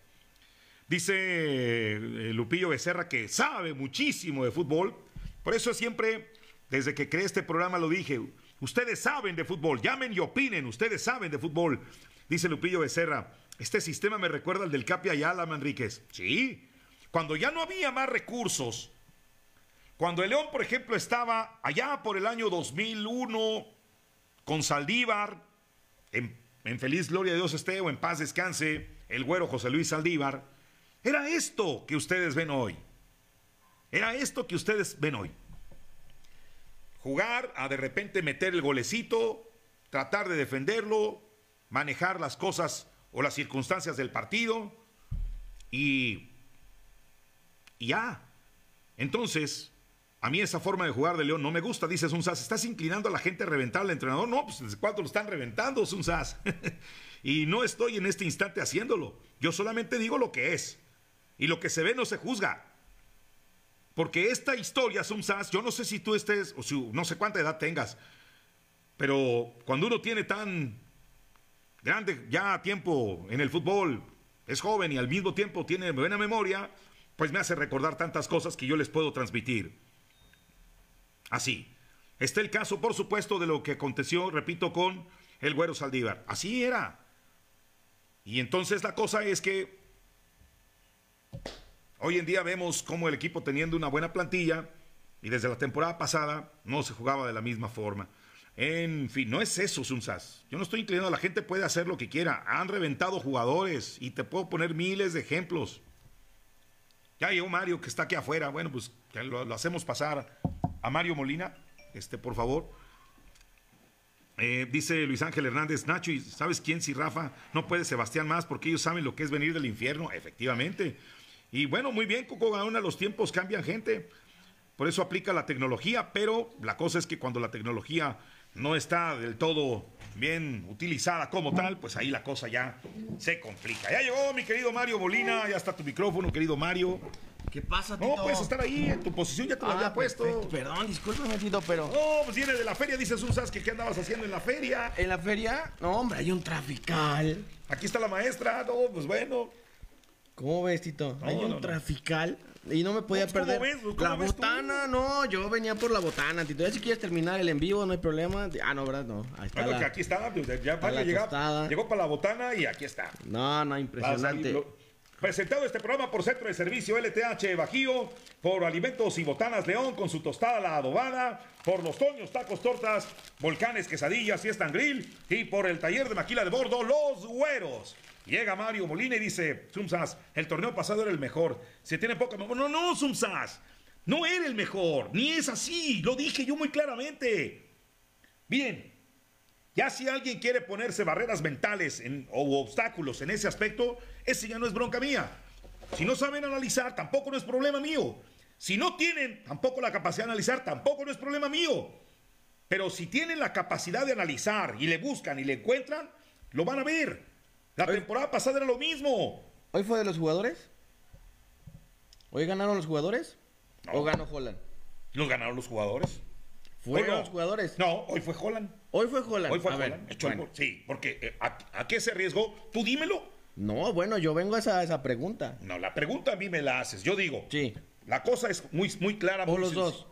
Dice eh, Lupillo Becerra que sabe muchísimo de fútbol. Por eso siempre, desde que creé este programa, lo dije. Ustedes saben de fútbol, llamen y opinen, ustedes saben de fútbol. Dice Lupillo Becerra, este sistema me recuerda al del Capi Ayala, Manríquez. Sí, cuando ya no había más recursos, cuando el León, por ejemplo, estaba allá por el año 2001 con Saldívar, en, en feliz gloria de Dios esté o en paz descanse, el güero José Luis Saldívar, era esto que ustedes ven hoy. Era esto que ustedes ven hoy. Jugar a de repente meter el golecito, tratar de defenderlo, manejar las cosas o las circunstancias del partido y, y ya. Entonces, a mí esa forma de jugar de León no me gusta, dice Sunzas. ¿Estás inclinando a la gente a reventar al entrenador? No, pues ¿desde cuándo lo están reventando, Sunzas? y no estoy en este instante haciéndolo. Yo solamente digo lo que es. Y lo que se ve no se juzga. Porque esta historia, Sumsas, yo no sé si tú estés, o si no sé cuánta edad tengas, pero cuando uno tiene tan grande ya tiempo en el fútbol, es joven y al mismo tiempo tiene buena memoria, pues me hace recordar tantas cosas que yo les puedo transmitir. Así. Está el caso, por supuesto, de lo que aconteció, repito, con el güero Saldívar. Así era. Y entonces la cosa es que Hoy en día vemos cómo el equipo teniendo una buena plantilla y desde la temporada pasada no se jugaba de la misma forma. En fin, no es eso, Sunsas. Yo no estoy inclinando, la gente puede hacer lo que quiera. Han reventado jugadores y te puedo poner miles de ejemplos. Ya llegó Mario que está aquí afuera. Bueno, pues lo, lo hacemos pasar a Mario Molina, este, por favor. Eh, dice Luis Ángel Hernández, Nacho, ¿y sabes quién si Rafa no puede Sebastián más porque ellos saben lo que es venir del infierno? Efectivamente. Y bueno, muy bien, Coco Gaona, los tiempos cambian gente. Por eso aplica la tecnología, pero la cosa es que cuando la tecnología no está del todo bien utilizada como tal, pues ahí la cosa ya se complica. Ya llegó mi querido Mario Molina, ya está tu micrófono, querido Mario. ¿Qué pasa, Tito? No, puedes estar ahí, en tu posición ya te lo había Ah, puesto. perfecto. Perdón, discúlpame, Tito, pero... No, pues viene de la feria, dices un que ¿qué andabas haciendo en la feria? En la feria, no, hombre, hay un trafical. Aquí está la maestra, no, pues bueno. ¿Cómo ves, Tito? No, hay un no, trafical y no me podía pues, ¿cómo perder. ves? ¿Cómo la tú? botana, no, yo venía por la botana, Tito. Ya si quieres terminar el en vivo, no hay problema. Ah, no, ¿verdad? No, ahí está Bueno, la... que aquí está, pues, ya Mario la llega- tostada. llegó para la botana y aquí está. No, no, impresionante. Presentado este programa por Centro de Servicio LTH Bajío, por Alimentos y Botanas León con su tostada la adobada, por los Toños Tacos Tortas, Volcanes Quesadillas Fiesta Grill y por el taller de maquila de bordo Los Güeros. Llega Mario Molina y dice, Sumsas, el torneo pasado era el mejor. Se tiene poca. No, no, Sumsas. No era el mejor. Ni es así. Lo dije yo muy claramente. Bien, ya si alguien quiere ponerse barreras mentales en- o obstáculos en ese aspecto, ese ya no es bronca mía. Si no saben analizar, tampoco no es problema mío. Si no tienen tampoco la capacidad de analizar, tampoco no es problema mío. Pero si tienen la capacidad de analizar y le buscan y le encuentran, lo van a ver. La temporada pasada era lo mismo. ¿Hoy fue de los jugadores? ¿Hoy ganaron los jugadores? No. ¿O ganó Holland? Los ganaron los jugadores. ¿Fueron los jugadores? No, hoy fue Holland. Hoy fue Holland. Hoy fue A Holland. Bueno. Sí, porque eh, ¿a, a qué se arriesgó? Tú dímelo. No, bueno, yo vengo a esa, esa pregunta. No, la pregunta a mí me la haces. Yo digo, Sí. la cosa es muy, muy clara. O los dos.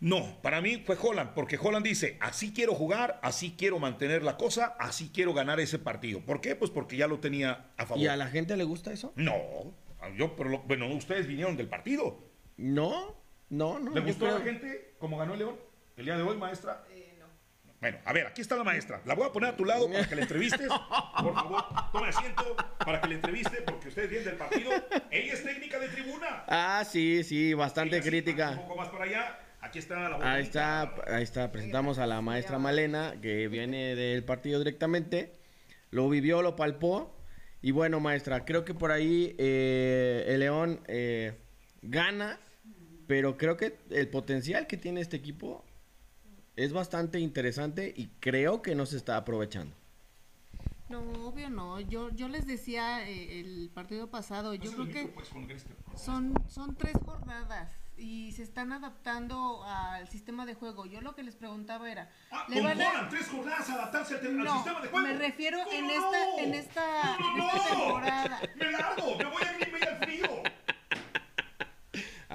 No, para mí fue Holland, porque Holland dice, así quiero jugar, así quiero mantener la cosa, así quiero ganar ese partido. ¿Por qué? Pues porque ya lo tenía a favor. ¿Y a la gente le gusta eso? No, yo, pero lo- bueno, ustedes vinieron del partido. No, no, no. ¿Le gustó a la gente cómo ganó el León el día de hoy, maestra? Bueno, a ver, aquí está la maestra. La voy a poner a tu lado para que la entrevistes. Por favor, tome asiento para que la entreviste, porque ustedes vienen del partido. Ella es técnica de tribuna. Ah, sí, sí, bastante sí, Un crítica. poco más para allá. Aquí está la Ahí está, ahí está, presentamos a la maestra Malena, que viene del partido directamente. Lo vivió, lo palpó. Y bueno, maestra, creo que por ahí eh, el León eh, gana, pero creo que el potencial que tiene este equipo es bastante interesante y creo que no se está aprovechando. No, obvio no. Yo, yo les decía eh, el partido pasado, yo creo que pues, son, son tres jornadas. y se están adaptando al sistema de juego. Yo lo que les preguntaba era, Ah, ¿le van a- tres jornadas a adaptarse al, te- al No, sistema de juego. me refiero ¿Cómo en no? esta- en esta- temporada. Me largo, me voy a Bay al frío.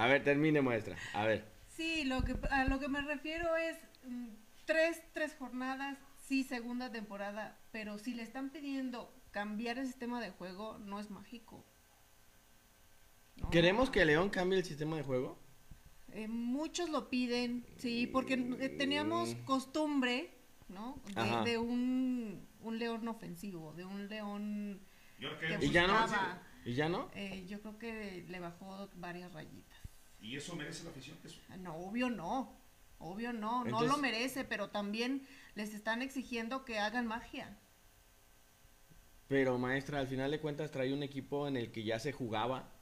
A ver, termine, maestra. A ver. Sí, lo que, a lo que me refiero es mm, tres, tres jornadas, sí, segunda temporada, pero si le están pidiendo cambiar el sistema de juego, no es mágico. No. ¿Queremos que León cambie el sistema de juego? Eh, muchos lo piden, sí, porque eh, teníamos costumbre, ¿no? De, de un, un león ofensivo, de un león ¿Y ahora que ¿Y ya no? buscaba. ¿Y ya no? Eh, yo creo que le bajó varias rayitas. ¿Y eso merece la afición? Eso. No, obvio no. Obvio no, no lo merece, pero también les están exigiendo que hagan magia. Pero maestra, al final de cuentas trae un equipo en el que ya se jugaba,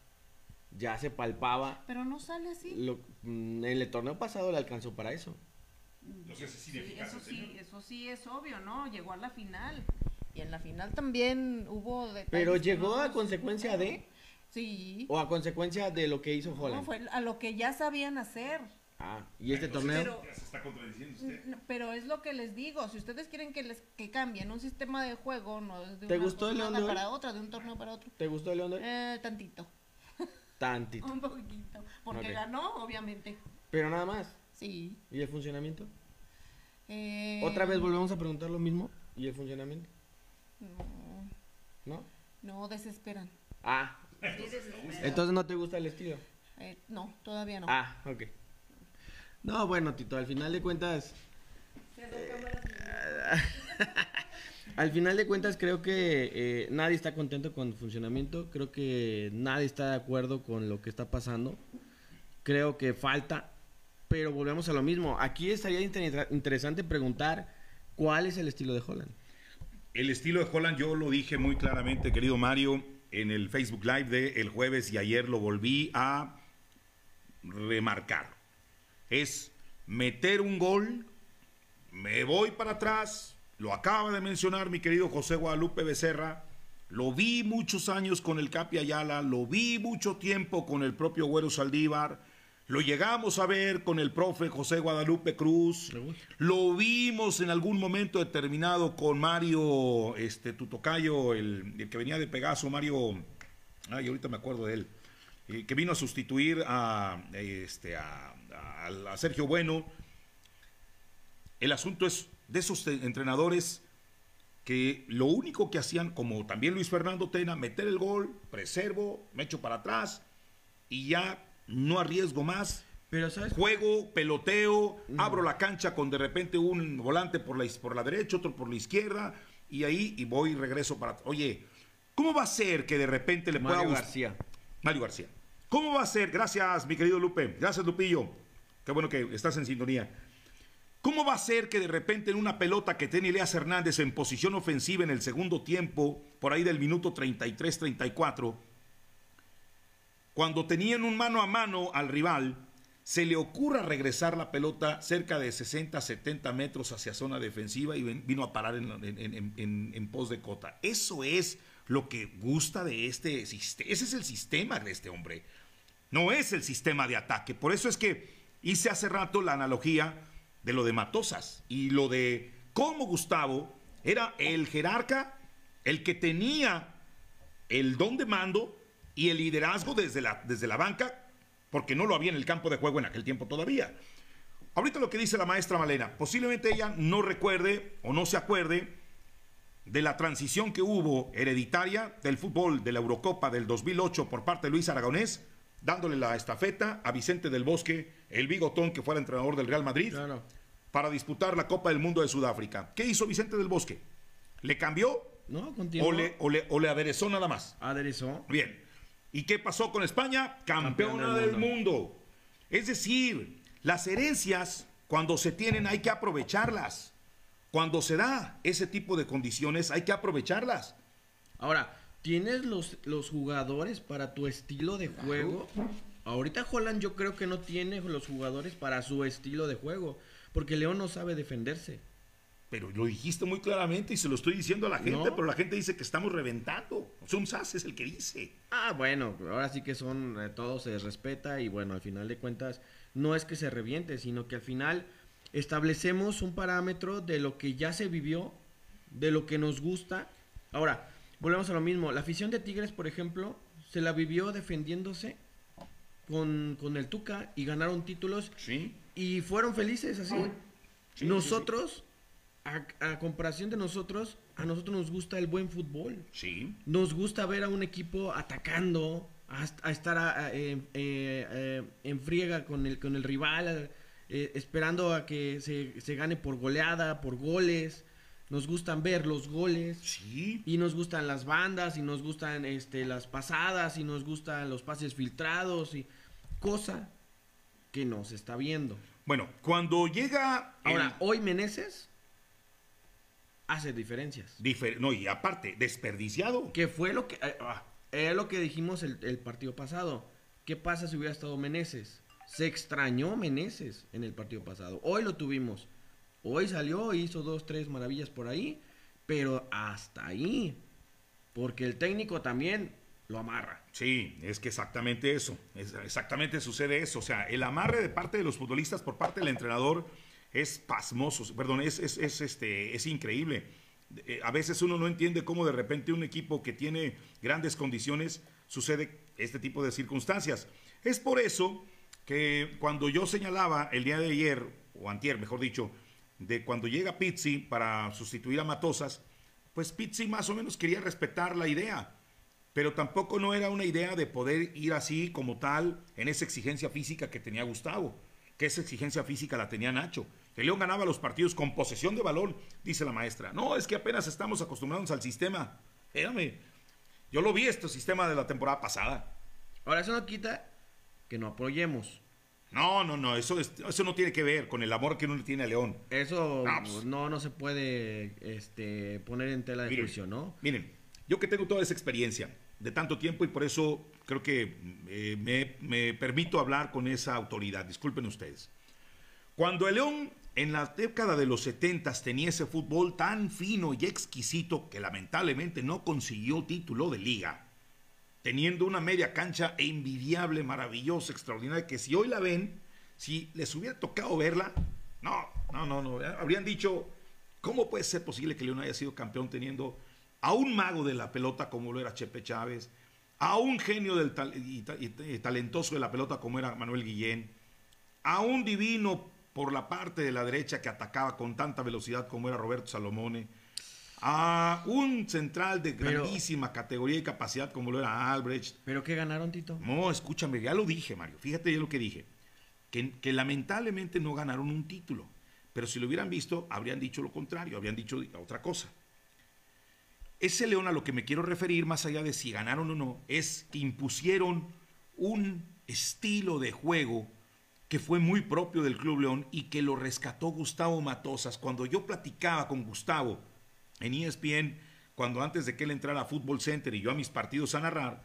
ya se palpaba. Pero no sale así. Lo- mm, en el torneo pasado le alcanzó para eso. Es Sí, eso el sí, eso sí es obvio, ¿no? Llegó a la final. Y en la final también hubo Pero llegó no a consecuencia de Sí. o a consecuencia de lo que hizo No, Holland. fue a lo que ya sabían hacer. Ah, y este Entonces, torneo. Pero- ya se está contradiciendo usted. No, Pero es lo que les digo, si ustedes quieren que les que cambien un sistema de juego, no es de ¿Te una gustó el León para otra, de un torneo para otro. ¿Te gustó el León? Eh, tantito, Tantito. un poquito, porque ganó, obviamente. Pero nada más. Sí. ¿Y el funcionamiento? Eh, Otra vez volvemos a preguntar lo mismo. ¿Y el funcionamiento? No, ¿No? no desesperan. Ah. Entonces no te gusta el estilo. Eh, no, todavía no. Ah, ok. No, bueno, Tito, al final de cuentas. al final de cuentas, creo que eh, nadie está contento con el funcionamiento. Creo que nadie está de acuerdo con lo que está pasando. Creo que falta. Pero volvemos a lo mismo. Aquí estaría inter- interesante preguntar cuál es el estilo de Holland. El estilo de Holland, yo lo dije muy claramente, querido Mario, en el Facebook Live de el jueves y ayer lo volví a remarcar. Es meter un gol, me voy para atrás, lo acaba de mencionar mi querido José Guadalupe Becerra, lo vi muchos años con el Capi Ayala, lo vi mucho tiempo con el propio Güero Saldívar, lo llegamos a ver con el profe José Guadalupe Cruz, lo vimos en algún momento determinado con Mario, este, Tutocayo, el, el que venía de Pegaso, Mario, ay, ahorita me acuerdo de él, eh, que vino a sustituir a, este, a, a- a Sergio Bueno. El asunto es de esos entrenadores que lo único que hacían, como también Luis Fernando Tena, meter el gol, preservo, me echo para atrás y ya no arriesgo más. Pero, ¿sabes? Juego, peloteo, abro la cancha con de repente un volante por la, por la derecha, otro por la izquierda, y ahí y voy y regreso para... Oye, ¿cómo va a ser que de repente le pueda Mario? García. Mario García. ¿Cómo va a ser? Gracias, mi querido Lupe. Gracias, Lupillo. Qué bueno que estás en sintonía. ¿Cómo va a ser que de repente en una pelota que tiene Elias Hernández en posición ofensiva en el segundo tiempo, por ahí del minuto 33-34, cuando tenían un mano a mano al rival, se le ocurra regresar la pelota cerca de 60-70 metros hacia zona defensiva y vino a parar en pos de cota? Eso es lo que gusta de este sistema. Ese es el sistema de este hombre. No es el sistema de ataque. Por eso es que hice hace rato la analogía de lo de Matosas y lo de cómo Gustavo era el jerarca, el que tenía el don de mando y el liderazgo desde la, desde la banca, porque no lo había en el campo de juego en aquel tiempo todavía. Ahorita lo que dice la maestra Malena, posiblemente ella no recuerde o no se acuerde de la transición que hubo hereditaria del fútbol de la Eurocopa del 2008 por parte de Luis Aragonés, dándole la estafeta a Vicente del Bosque, el bigotón que fue el entrenador del Real Madrid, para disputar la Copa del Mundo de Sudáfrica. ¿Qué hizo Vicente del Bosque? ¿Le cambió No, continuó. o le, o le- o le aderezó nada más? Aderezó. Bien. ¿Y qué pasó con España? Campeona Campeona del del mundo. Es decir, las herencias, cuando se tienen, hay que aprovecharlas. Cuando se da ese tipo de condiciones, hay que aprovecharlas. Ahora, ¿tienes los, los jugadores para tu estilo de juego? Ahorita Holland yo creo que no tiene los jugadores para su estilo de juego. Porque León no sabe defenderse. Pero lo dijiste muy claramente y se lo estoy diciendo a la gente, No. pero la gente dice que estamos reventando. Sun Sas es el que dice. Ah, bueno, ahora sí que son, eh, todo se respeta y bueno, al final de cuentas no es que se reviente, sino que al final establecemos un parámetro de lo que ya se vivió, de lo que nos gusta. Ahora, volvemos a lo mismo, la afición de Tigres, por ejemplo, se la vivió defendiéndose con, con el Tuca y ganaron títulos Sí. y fueron felices así. Sí, nosotros, A, a comparación de nosotros, a nosotros nos gusta el buen fútbol. Sí. Nos gusta ver a un equipo atacando, a, a estar a- eh, eh, eh, en friega con el, con el rival, eh, esperando a que se, se gane por goleada, por goles. Nos gustan ver los goles. Sí. Y nos gustan las bandas, y nos gustan este, las pasadas, y nos gustan los pases filtrados, y cosa que no se está viendo. Bueno, cuando llega. el- Ahora, hoy Meneses hace diferencias. difer- no, y aparte, desperdiciado. Que fue lo que. eh, ah, era lo que dijimos el, el partido pasado. ¿Qué pasa si hubiera estado Meneses? Se extrañó Meneses en el partido pasado. Hoy lo tuvimos. Hoy salió, hizo dos, tres maravillas por ahí. Pero hasta ahí. Porque el técnico también lo amarra. Sí, es que exactamente eso, es- exactamente sucede eso. O sea, el amarre de parte de los futbolistas por parte del entrenador es pasmoso, perdón, es, es, es, este, es increíble. Eh, a veces uno no entiende cómo de repente un equipo que tiene grandes condiciones sucede este tipo de circunstancias. Es por eso que cuando yo señalaba el día de ayer, o antier, mejor dicho, de cuando llega Pizzi para sustituir a Matosas, pues Pizzi más o menos quería respetar la idea pero tampoco no era una idea de poder ir así como tal en esa exigencia física que tenía Gustavo, que esa exigencia física la tenía Nacho. El León ganaba los partidos con posesión de balón, dice la maestra. No, es que apenas estamos acostumbrados al sistema. Espérame, yo lo vi este sistema de la temporada pasada. Ahora, eso no quita que no apoyemos. No, no, no, eso, es- eso no tiene que ver con el amor que uno le tiene a León. Eso No, pues. no, no se puede este, poner en tela de Miren, juicio, ¿no? Miren, yo que tengo toda esa experiencia de tanto tiempo y por eso creo que eh, me, me permito hablar con esa autoridad. Disculpen ustedes. Cuando el León en la década de los 70 tenía ese fútbol tan fino y exquisito que lamentablemente no consiguió título de liga, teniendo una media cancha envidiable, maravillosa, extraordinaria, que si hoy la ven, si les hubiera tocado verla, no, no, no, no, habrían dicho, ¿cómo puede ser posible que León haya sido campeón teniendo a un mago de la pelota como lo era Chepe Chávez, a un genio del tal- y, ta- y ta- y talentoso de la pelota como era Manuel Guillén, a un divino por la parte de la derecha que atacaba con tanta velocidad como era Roberto Salomone, a un central de Pero- grandísima categoría y capacidad como lo era Albrecht. ¿Pero qué ganaron, Tito? No, escúchame, ya lo dije, Mario. Fíjate ya lo que dije. Que, que lamentablemente no ganaron un título. Pero si lo hubieran visto, habrían dicho lo contrario, habrían dicho otra cosa. Ese León a lo que me quiero referir, más allá de si ganaron o no, es que impusieron un estilo de juego que fue muy propio del Club León y que lo rescató Gustavo Matosas. Cuando yo platicaba con Gustavo en ESPN, cuando antes de que él entrara a Fútbol Center y yo a mis partidos a narrar,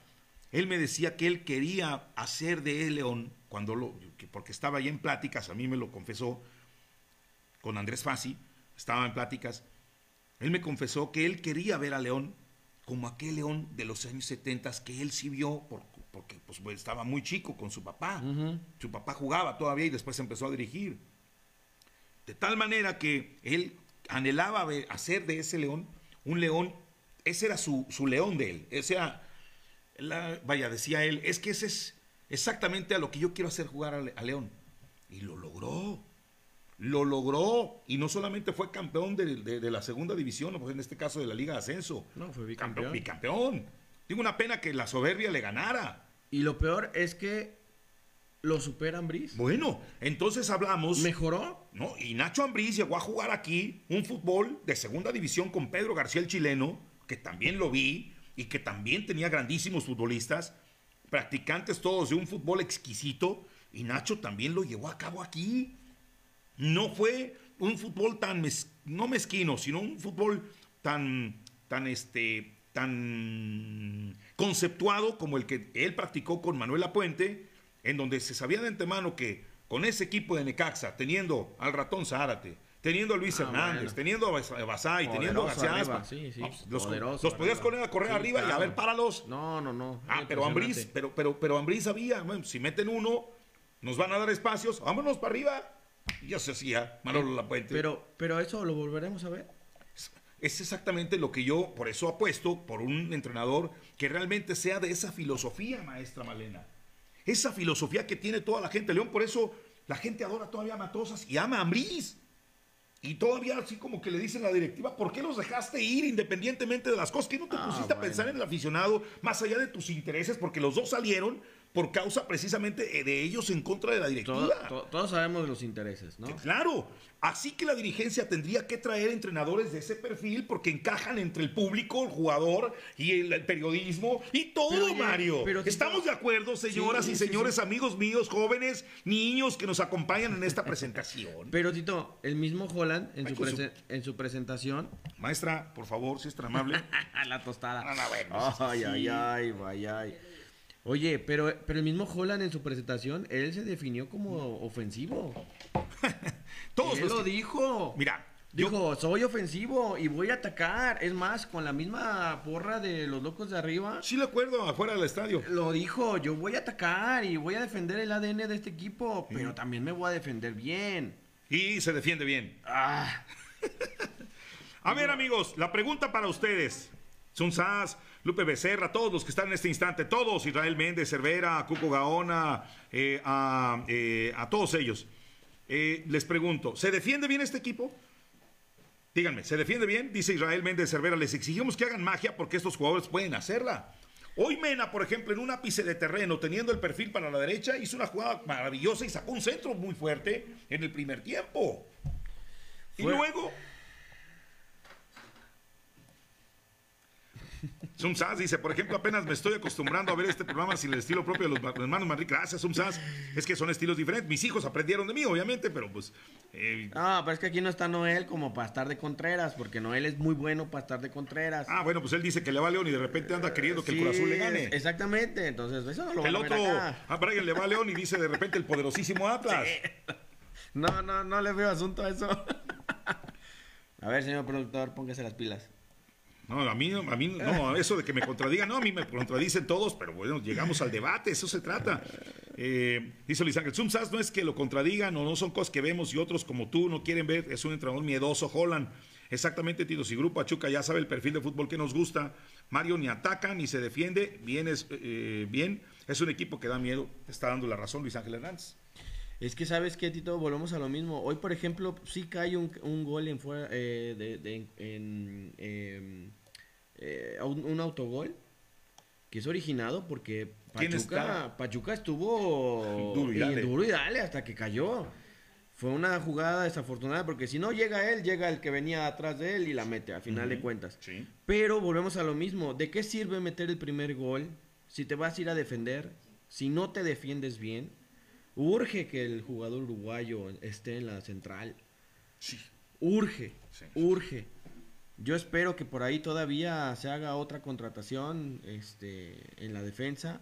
él me decía que él quería hacer de él León, cuando lo, que- porque estaba ahí en pláticas, a mí me lo confesó con Andrés Fassi, estaba en pláticas, él me confesó que él quería ver a León como aquel León de los años 70 que él sí vio por- porque pues, estaba muy chico con su papá. Ujú. Su papá jugaba todavía y después empezó a dirigir. De tal manera que él anhelaba ver- hacer de ese león un león, ese era su, su león de él. Ese era, la- vaya, decía él, es que ese es exactamente a lo que yo quiero hacer jugar a León. Y lo logró. Lo logró. Y no solamente fue campeón de, de- de la segunda división, pues en este caso de la Liga de Ascenso. No, fue Campeón, bicampeón. bicampeón. Tengo una pena que la soberbia le ganara. Y lo peor es que lo superan Briz. Bueno, entonces hablamos. ¿Mejoró? No, y Nacho Ambriz llegó a jugar aquí un fútbol de segunda división con Pedro García el chileno, que también lo vi y que también tenía grandísimos futbolistas, practicantes todos de un fútbol exquisito, y Nacho también lo llevó a cabo aquí. No fue un fútbol tan mez- no mezquino, sino un fútbol tan tan este tan conceptuado como el que él practicó con Manuel Apuente, en donde se sabía de antemano que con ese equipo de Necaxa, teniendo al ratón Zárate, teniendo a Luis Ah, Hernández, bueno. teniendo a Bas- Basay, teniendo a Poderoso García arriba, Aspa. sí, sí, No, pues, los, poderoso los podías poner a correr Sí, arriba y a ver, páralos. No, no, no. Ah, pero Ambriz, pero, pero, pero Ambriz sabía, bueno, si meten uno, nos van a dar espacios, vámonos para arriba. Ya se hacía, Manolo Lapuente. Pero, pero eso lo volveremos a ver. Es exactamente lo que yo, por eso apuesto por un entrenador que realmente sea de esa filosofía, maestra Malena. Esa filosofía que tiene toda la gente. León, por eso la gente adora todavía a Matosas y ama a Ambriz. Y todavía así como que le dicen a la directiva, ¿por qué los dejaste ir independientemente de las cosas? ¿Qué no te Ah, pusiste a pensar en el aficionado más allá de tus intereses? Porque los dos salieron por causa precisamente eh, de ellos en contra de la directiva. Todo- to- todos sabemos de los intereses, ¿no? Claro, así que la dirigencia tendría que traer entrenadores de ese perfil porque encajan entre el público, el jugador y el, el periodismo y todo, Pero, oye, Mario. pero, Estamos de acuerdo, señoras Sí, y sí, señores, amigos míos, jóvenes, niños que nos acompañan en esta presentación. Pero Tito, el mismo Holland en, Ay, su, con su- presen- en su presentación. Maestra, por favor, si es tan amable. la tostada. No, no, bueno, ay, ay, ay, ay, ay. Oye, pero, pero el mismo Holland en su presentación, él se definió como ofensivo. Todos él los lo que- dijo. Mira, yo- Dijo, soy ofensivo y voy a atacar. Es más, con la misma porra de los locos de arriba, sí le acuerdo afuera del estadio. lo dijo, yo voy a atacar y voy a defender el ADN de este equipo, pero también me voy a defender bien. Y se defiende bien. Ah, A ver, amigos, la pregunta para ustedes. Sun Sass, Lupe Becerra, todos los que están en este instante, todos, Israel Méndez, Cervera, Cuco Gaona, eh, a, eh, a todos ellos. Eh, les pregunto, ¿se defiende bien este equipo? Díganme, ¿se defiende bien? Dice Israel Méndez Cervera, les exigimos que hagan magia porque estos jugadores pueden hacerla. Hoy Mena, por ejemplo, en un ápice de terreno, teniendo el perfil para la derecha, hizo una jugada maravillosa y sacó un centro muy fuerte en el primer tiempo. Y luego, Sum Sass dice, por ejemplo, apenas me estoy acostumbrando a ver este programa sin el estilo propio de los ma- hermanos Manrique. Gracias, Sum Sass. Es que son estilos diferentes. Mis hijos aprendieron de mí, obviamente, pero pues... eh, No, pero es que aquí no está Noel como para estar de Contreras, porque Noel es muy bueno para estar de Contreras. ah, bueno, pues él dice que le va a León y de repente anda queriendo que el Sí, Azul le gane. Exactamente, entonces eso no lo El van a ver otro, acá. a Brian le va a León y dice de repente el poderosísimo Atlas. No, no, no le veo asunto a eso. a ver, señor productor, póngase las pilas. No, a mí, a mí, no, eso de que me contradigan, no, a mí me contradicen todos, pero bueno, llegamos al debate, eso se trata. Eh, dice Luis Ángel, Sumsas no es que lo contradigan o no son cosas que vemos y otros como tú no quieren ver, es un entrenador miedoso, Holland. Exactamente, Tito, si Grupo Pachuca ya sabe el perfil de fútbol que nos gusta, Mario ni ataca ni se defiende, bien es, eh, bien, es un equipo que da miedo, está dando la razón Luis Ángel Hernández. Es que sabes que Tito, volvemos a lo mismo. Hoy, por ejemplo, sí cae un, un gol en fuera, eh, de, de- en, em, eh, un, un autogol que es originado porque ¿Quién Pachuca? Pachuca estuvo Duro y dale. duro y dale hasta que cayó. Fue una jugada desafortunada porque si no llega él, llega el que venía atrás de él y la mete, al final de cuentas. Sí. Pero volvemos a lo mismo. ¿De qué sirve meter el primer gol si te vas a ir a defender? Si no te defiendes bien, urge que el jugador uruguayo esté en la central. Sí. Urge, Sí. urge. Yo espero que por ahí todavía se haga otra contratación este, en la defensa.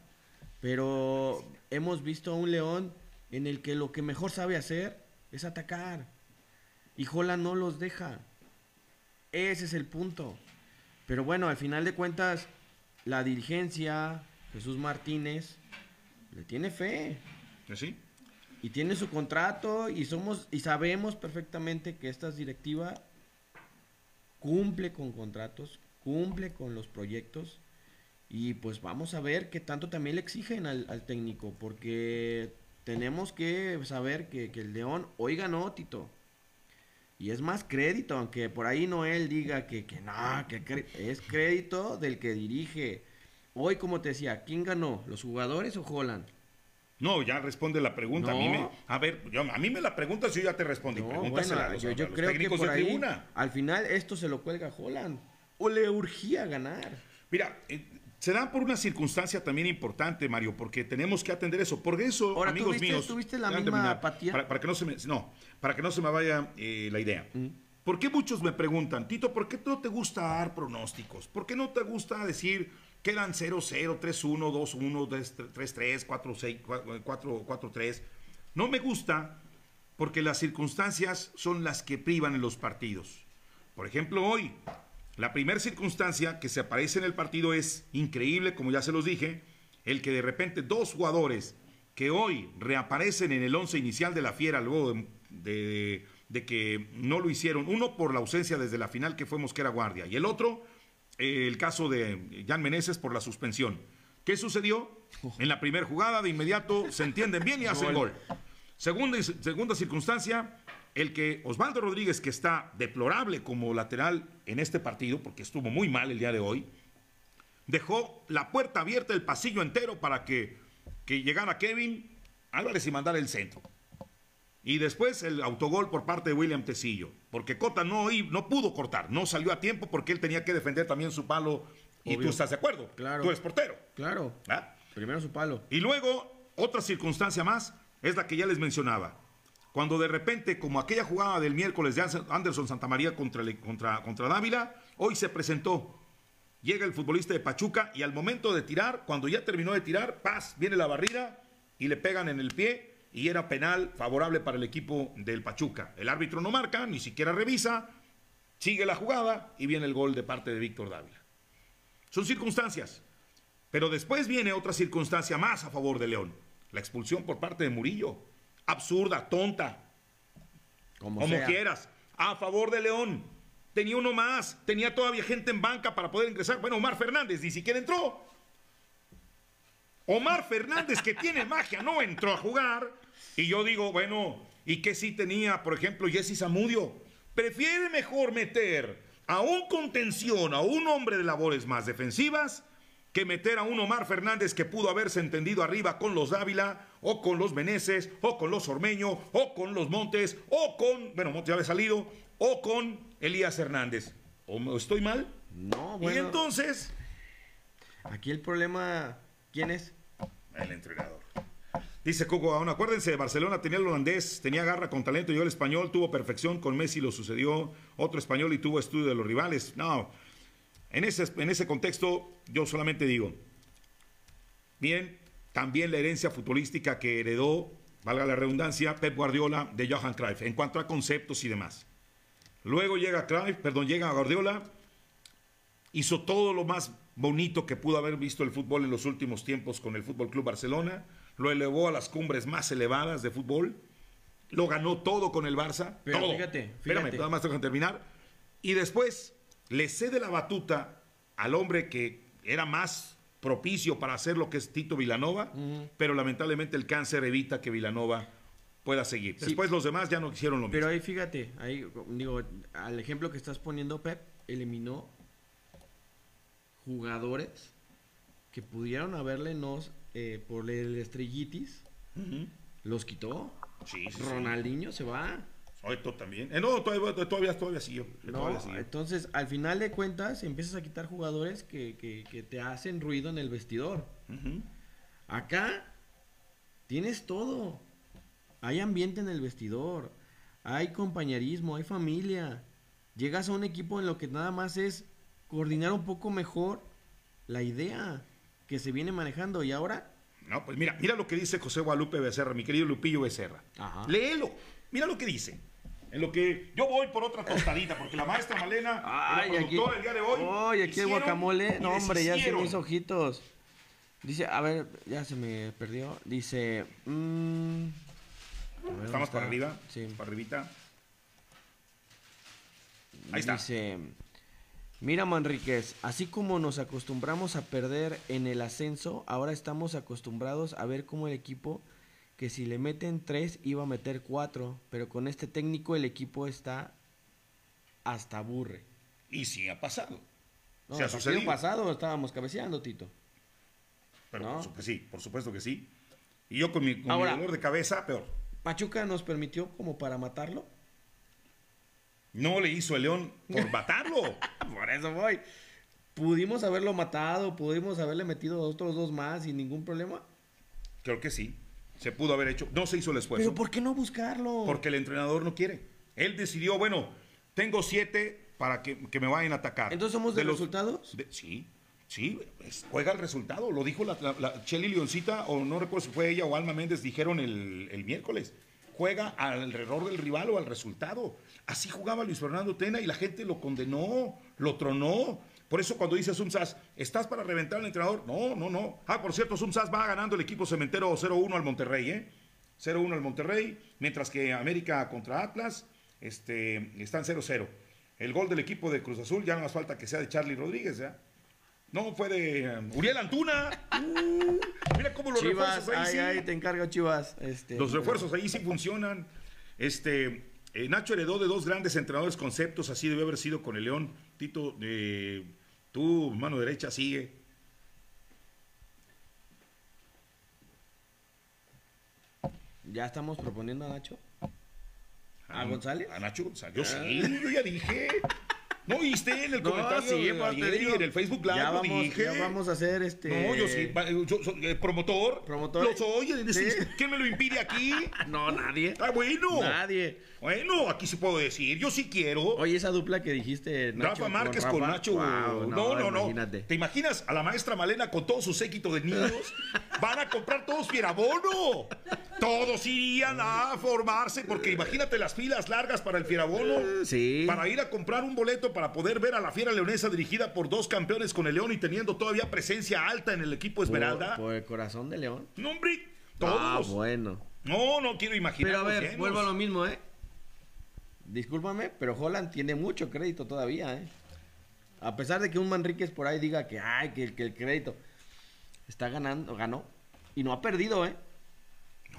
Pero hemos visto a un León en el que lo que mejor sabe hacer es atacar. Y Jola no los deja. Ese es el punto. Pero bueno, al final de cuentas, la dirigencia, Jesús Martínez, le tiene fe. ¿Sí? Y tiene su contrato y somos y sabemos perfectamente que esta directiva cumple con contratos, cumple con los proyectos y pues vamos a ver qué tanto también le exigen al, técnico porque tenemos que saber que, que el León hoy ganó Tito y es más crédito, aunque por ahí Noel diga que, que no, que es crédito del que dirige. Hoy, como te decía, ¿quién ganó? ¿Los jugadores o Holland? No, ya responde la pregunta. A, mí me, a ver, yo- a mí me la preguntas y yo ya te respondí. No, Pregúntasela bueno, yo, yo a los creo que por de ahí, tribuna. al final esto se lo cuelga Holland. O le urgía ganar. Mira, eh, se da por una circunstancia también importante, Mario, porque tenemos que atender eso. Por eso, Ahora, ¿tú amigos míos. tú viste la misma terminar, apatía? Para, para que no se me, no, para que no se me vaya eh, la idea. Mm. ¿Por qué muchos me preguntan, Tito, ¿por qué no te gusta dar pronósticos? ¿Por qué no te gusta decir quedan 0-0, 3-1, 2-1, 3-3, 4-6, 4-4-3? No me gusta porque las circunstancias son las que privan en los partidos. Por ejemplo, hoy, la primera circunstancia que se aparece en el partido es increíble, como ya se los dije, el que de repente dos jugadores que hoy reaparecen en el once inicial de la Fiera luego de, de- de que no lo hicieron, uno por la ausencia desde la final que fue Mosquera Guardia y el otro, el caso de Jan Meneses por la suspensión. ¿Qué sucedió? En la primera jugada de inmediato se entienden bien y hacen gol. Segunda, segunda circunstancia, el que Osvaldo Rodríguez, que está deplorable como lateral en este partido, porque estuvo muy mal el día de hoy, dejó la puerta abierta, el pasillo entero para que, que llegara Kevin Álvarez y mandara el centro. Y después el autogol por parte de William Tecillo, porque Cota no, no pudo cortar, no salió a tiempo porque él tenía que defender también su palo. Y tú estás de acuerdo, Claro. tú eres portero. Claro. ¿ah? Primero su palo. Y luego, otra circunstancia más es la que ya les mencionaba. Cuando de repente, como aquella jugada del miércoles de Anderson Santamaría contra, contra, contra Dávila, hoy se presentó. Llega el futbolista de Pachuca y al momento de tirar, cuando ya terminó de tirar, paz, viene la barrida y le pegan en el pie y era penal favorable para el equipo del Pachuca. El árbitro no marca, ni siquiera revisa, sigue la jugada y viene el gol de parte de Víctor Dávila. Son circunstancias. Pero después viene otra circunstancia más a favor de León. La expulsión por parte de Murillo. Absurda, tonta, Como, como quieras. A favor de León. Tenía uno más. Tenía todavía gente en banca para poder ingresar. Bueno, Omar Fernández ni siquiera entró. Omar Fernández, que tiene magia, no entró a jugar. Y yo digo, bueno, ¿y qué sí tenía, por ejemplo, Jesse Zamudio? Prefiere mejor meter a un contención, a un hombre de labores más defensivas, que meter a un Omar Fernández que pudo haberse entendido arriba con los Dávila, o con los Meneses, o con los Ormeño, o con los Montes, o con, bueno, Montes ya había salido, o con Elías Hernández. ¿O estoy mal? No, Y bueno. entonces, Aquí el problema. ¿Quién es? El entrenador. Dice Coco, aún acuérdense, Barcelona tenía el holandés, tenía garra con talento, yo el español, tuvo perfección, con Messi lo sucedió, otro español y tuvo estudio de los rivales. No, en ese, en ese contexto yo solamente digo, bien, también la herencia futbolística que heredó, valga la redundancia, Pep Guardiola de Johan Cruyff, en cuanto a conceptos y demás. Luego llega Cruyff, perdón, llega Guardiola, hizo todo lo más bonito que pudo haber visto el fútbol en los últimos tiempos con el Fútbol Club Barcelona, lo elevó a las cumbres más elevadas de fútbol, lo ganó todo con el Barça, Pero todo. fíjate, Espérame, nada más tengo que terminar. Y después le cede la batuta al hombre que era más propicio para hacer lo que es Tito Vilanova, pero lamentablemente el cáncer evita que Vilanova pueda seguir. Sí. Después los demás ya no hicieron lo mismo. Pero ahí fíjate, ahí digo, al ejemplo que estás poniendo, Pep, eliminó jugadores que pudieron haberle nos eh, por el estrellitis, los quitó. Sí, sí, sí. Ronaldinho se va. Esto también. Eh, no, todavía, todavía, todavía siguió. No, Todavía siguió. entonces, al final de cuentas, empiezas a quitar jugadores que, que- que te hacen ruido en el vestidor. Acá tienes todo. Hay ambiente en el vestidor. Hay compañerismo, hay familia. Llegas a un equipo en lo que nada más es coordinar un poco mejor la idea que se viene manejando. Y ahora, No, pues mira, mira lo que dice José Guadalupe Becerra, mi querido Lupillo Becerra. Ajá. Léelo. Mira lo que dice. En lo que yo voy por otra tostadita, porque la maestra Malena, Ay, la productora el día de hoy. Aquí el guacamole. No, hombre, ya se me hizo ojitos. Dice, a ver, ya se me perdió. Dice, mm, ver, ¿dónde Estamos para arriba, Sí. para arribita. Ahí está. Dice, mira Manríquez, así como nos acostumbramos a perder en el ascenso, ahora estamos acostumbrados a ver cómo el equipo, que si le meten tres, iba a meter cuatro, pero con este técnico el equipo está hasta aburre. Y sí ha pasado. No, Se ha el partido sucedido. pasado estábamos cabeceando, Tito. Pero ¿No? por supuesto, sí, por supuesto que sí. Y yo con mi, con mi Ahora- dolor de cabeza, peor. Pachuca nos permitió como para matarlo. No le hizo el León por matarlo. Por eso voy. Pudimos haberlo matado, pudimos haberle metido otros dos más sin ningún problema. Creo que sí. Se pudo haber hecho. No se hizo el esfuerzo. Pero ¿por qué no buscarlo? Porque el entrenador no quiere. Él decidió, bueno, tengo siete para que, que me vayan a atacar. Entonces somos de resultados. de- sí, sí, es- juega el resultado. Lo dijo la, la, la Leoncita, o no recuerdo si fue ella o Alma Méndez, dijeron el, el miércoles. juega alrededor del rival o al resultado. Así jugaba Luis Fernando Tena y la gente lo condenó, lo tronó. Por eso cuando dice Sumsas, ¿estás para reventar al entrenador? No, no, no. Ah, por cierto, Sumsas va ganando el equipo cementero 0-1 al Monterrey, ¿eh? 0-1 al Monterrey, mientras que América contra Atlas este, están 0-0. El gol del equipo de Cruz Azul ya no más falta que sea de Charlie Rodríguez, ¿ya? No, fue de um, Uriel Antuna. Uh, mira cómo los Chivas, refuerzos ahí ay, sí. ay, te encargo Chivas. Este, Los refuerzos ahí sí funcionan. Este, eh, Nacho heredó de dos grandes entrenadores conceptos, así debe haber sido con el León. Tito, eh, tú, mano derecha, sigue. Ya estamos proponiendo a Nacho. ¿A González? A Nacho González. Yo sí, yo ya dije. ¿No oíste en el No, comentario sí, de te ayer y digo, en el Facebook Live? ya lo vamos, dije. ya vamos a hacer este. No, yo sí, yo soy eh, promotor. Promotor. Lo soy. Sí. ¿Quién me lo impide aquí? No, nadie. Ah, bueno. Nadie. Bueno, aquí sí puedo decir. Yo sí quiero. Oye, esa dupla que dijiste. Nacho Rafa Márquez con, Rafa, Nacho. no, no, no. imagínate. ¿Te imaginas a la maestra Malena con todo su séquito de niños? Van a comprar todos Fierabono. Todos irían a formarse porque imagínate las filas largas para el Fierabono. Sí. Para ir a comprar un boleto para poder ver a la Fiera Leonesa dirigida por dos campeones con el León y teniendo todavía presencia alta en el equipo Esmeralda. Por, por el corazón de León. No, hombre, Ah, todos. bueno. No, no quiero imaginar. Pero a ver, vuelvo a lo mismo, ¿eh? Discúlpame, pero Holland tiene mucho crédito todavía, ¿eh? A pesar de que un Manríquez por ahí diga que, ay, que, el- que el crédito está ganando, ganó. Y no ha perdido, ¿eh?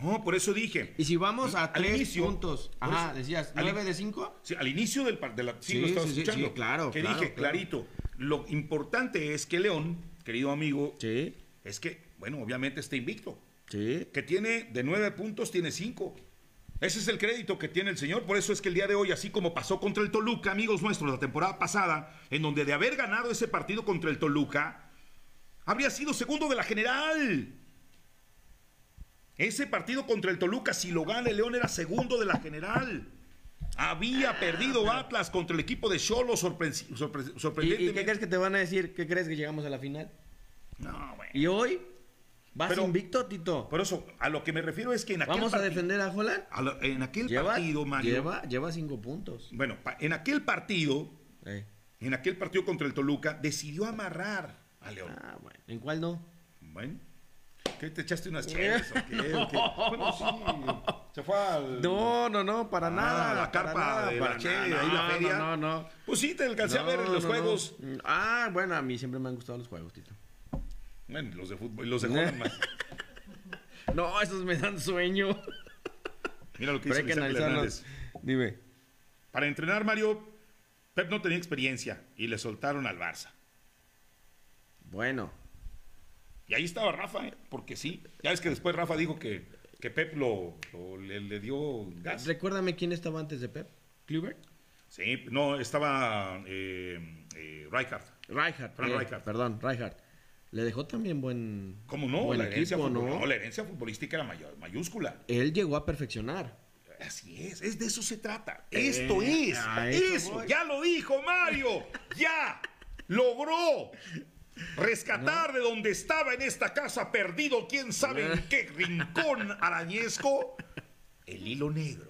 No, por eso dije. Y si vamos a Al tres inicio, puntos, ajá, eso, decías, al- ¿nueve de cinco? Sí, al inicio del de la sí, Sí, lo estaba sí, sí, escuchando. sí, claro, Que claro, dije claro. clarito. Lo importante es que León, querido amigo, Sí, es que, bueno, obviamente está invicto. sí. Que tiene de nueve puntos, tiene cinco. Ese es el crédito que tiene el señor. Por eso es que el día de hoy, así como pasó contra el Toluca, amigos nuestros, la temporada pasada, en donde de haber ganado ese partido contra el Toluca, habría sido segundo de la general. Ese partido contra el Toluca, si lo gana el León, era segundo de la general. Había perdido Atlas contra el equipo de Cholo sorpre- sorpre- ¿Y, y qué sorprendentemente. crees que te van a decir? ¿Qué crees que llegamos a la final? No, bueno. Y hoy vas Pero- invicto, Tito. Por eso, a lo que me refiero es que en aquel ¿Vamos a defender a Holland? a lo- en aquel Lleva, partido, Mario. lleva, lleva cinco puntos. Bueno, en aquel partido, Eh. en aquel partido contra el Toluca, decidió amarrar a León. Ah, bueno. ¿En cuál no? Bueno, ¿qué te echaste unas o qué? ¿O qué? Bueno, sí. Se fue al. No, no, no, para Ah, nada. la carpa nada, de la Che, ahí la No, feria. No, no, no. Pues sí, te alcancé a ver en No, los no, juegos. no. Ah, bueno, a mí siempre me han gustado los juegos, Tito. Bueno, los de fútbol, los de Holland más. No, esos me dan sueño. Mira lo que dice. Hernández. Dime. Para entrenar, Mario, Pep no tenía experiencia y le soltaron al Barça. Bueno, Y ahí estaba Rafa, ¿eh? porque sí. Ya es que después Rafa dijo que, que Pep lo, lo- le, le dio gas. recuérdame quién estaba antes de Pep. ¿Kluivert? Sí, no, estaba eh, eh. Frank eh. Perdón, Rijkaard. Le dejó también buen. ¿Cómo no? Buen la herencia, equipo, ¿no? no, la herencia futbolística era mayor- mayúscula. Él llegó a perfeccionar. Así es, es de eso se trata. Esto Eh, es, eso voy. ya lo dijo Mario, ya logró rescatar de donde estaba en esta casa perdido, quién sabe en qué rincón arañesco, el hilo negro.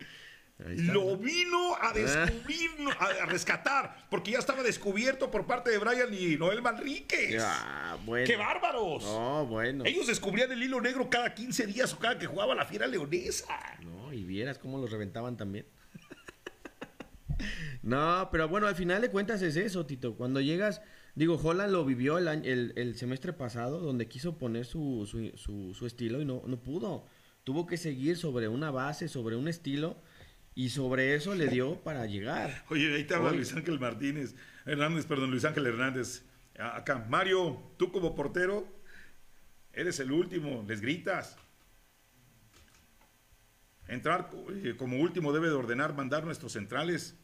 Lo ¿no? vino a descubrir, a, a rescatar, porque ya estaba descubierto por parte de Brian y Noel Manríquez. Ah, bueno. ¡Qué bárbaros! No, bueno. Ellos descubrían el hilo negro cada 15 días o cada que jugaba la fiera leonesa. No, y vieras cómo los reventaban también. no, pero bueno, al final de cuentas es eso, Tito. Cuando llegas, digo, Holland lo vivió el, año- el, el semestre pasado, donde quiso poner su, su, su- su estilo y no, no pudo. Tuvo que seguir sobre una base, sobre un estilo, y sobre eso le dio para llegar. Oye, ahí Oye. Luis Ángel Martínez. Hernández, perdón, Luis Ángel Hernández. Acá, Mario, tú como portero, eres el último, les gritas. Entrar eh, como último debe de ordenar mandar nuestros centrales.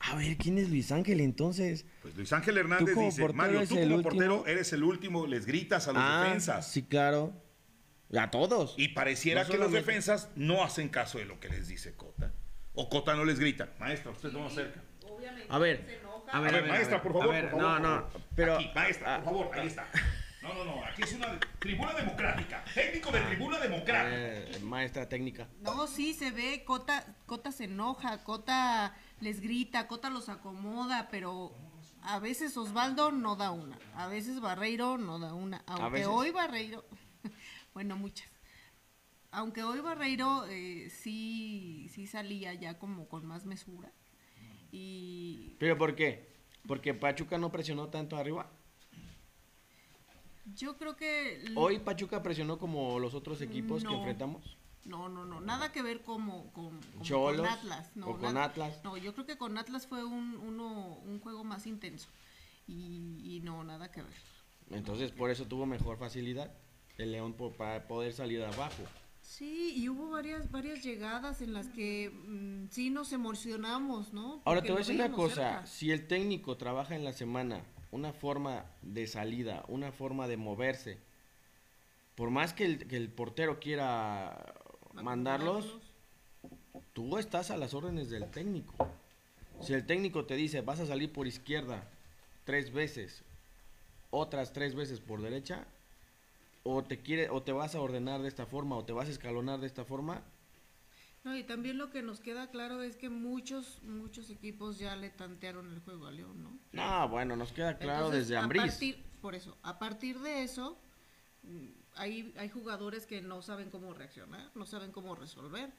A ver, ¿quién es Luis Ángel entonces? Pues Luis Ángel Hernández dice, Mario, tú como último". portero eres el último, les gritas a los ah, defensas. sí, claro. A todos. Y pareciera No que los defensas no hacen caso de lo que les dice Cota. O Cota no les grita. Maestra, usted no cerca. Obviamente A ver, se enoja. a ver, A ver, maestra, por favor, A ver, por favor, no, no, pero Aquí, maestra, ah, por favor, ahí está. No, No, no. Aquí es una tribuna democrática. Técnico de tribuna democrática. Eh, maestra técnica. No, sí, se ve, Cota, Cota se enoja, Cota les grita, Cota los acomoda, pero a veces Osvaldo no da una, a veces Barreiro no da una, aunque hoy Barreiro, bueno, muchas. Aunque hoy Barreiro eh, sí, sí salía ya como con más mesura. Y ¿Pero por qué? Porque Pachuca no presionó tanto arriba. yo creo que... Hoy Pachuca presionó como los otros equipos que enfrentamos. No, no, no, nada que ver como, con, como Cholos, con Atlas. No, o con nada- Atlas. No, yo creo que con Atlas fue un, uno, un juego más intenso. Y, y no, nada que ver. Entonces por eso tuvo mejor facilidad el León por- para poder salir abajo. Sí, y hubo varias, varias llegadas en las que mm, sí nos emocionamos, ¿no? Ahora Porque te voy a decir una cosa, cerca. si el técnico trabaja en la semana una forma de salida, una forma de moverse, por más que el, que el portero quiera mandarlos, tú estás a las órdenes del técnico. Si el técnico te dice vas a salir por izquierda tres veces, otras tres veces por derecha, o te quiere, o te vas a ordenar de esta forma, o te vas a escalonar de esta forma, No, y también lo que nos queda claro es que muchos, muchos equipos ya le tantearon el juego a León, ¿no? no, bueno, nos queda claro Entonces, desde a Ambriz. partir- por eso, a partir de eso, mm, hay, hay jugadores que no saben cómo reaccionar, no saben cómo resolver.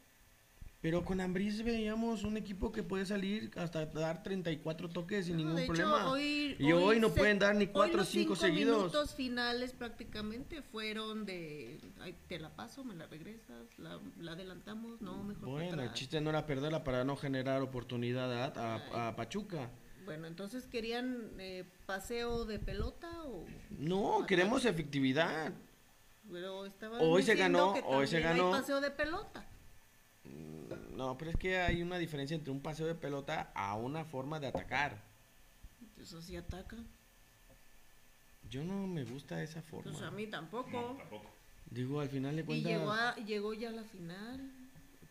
Pero con Ambriz veíamos un equipo que puede salir hasta dar 34 toques sin No, ningún de hecho, problema. hoy, y hoy, no se- pueden dar ni hoy 4 o los 5 cinco seguidos. minutos finales prácticamente fueron de, "Ay, te la paso, me la regresas, la, la adelantamos, no, mejor Bueno, el atrás". chiste no era perderla para no generar oportunidad a, a- a Pachuca. Bueno, entonces querían eh, paseo de pelota o... No, queremos efectividad. Pero Hoy se ganó, hoy se ganó. Paseo de pelota. No, pero es que hay una diferencia entre un paseo de pelota a una forma de atacar. Eso sí ataca. Yo no me gusta esa forma. Pues a mí tampoco. No, tampoco. Digo, al final de y cuentas. llegó, a- llegó ya a la final.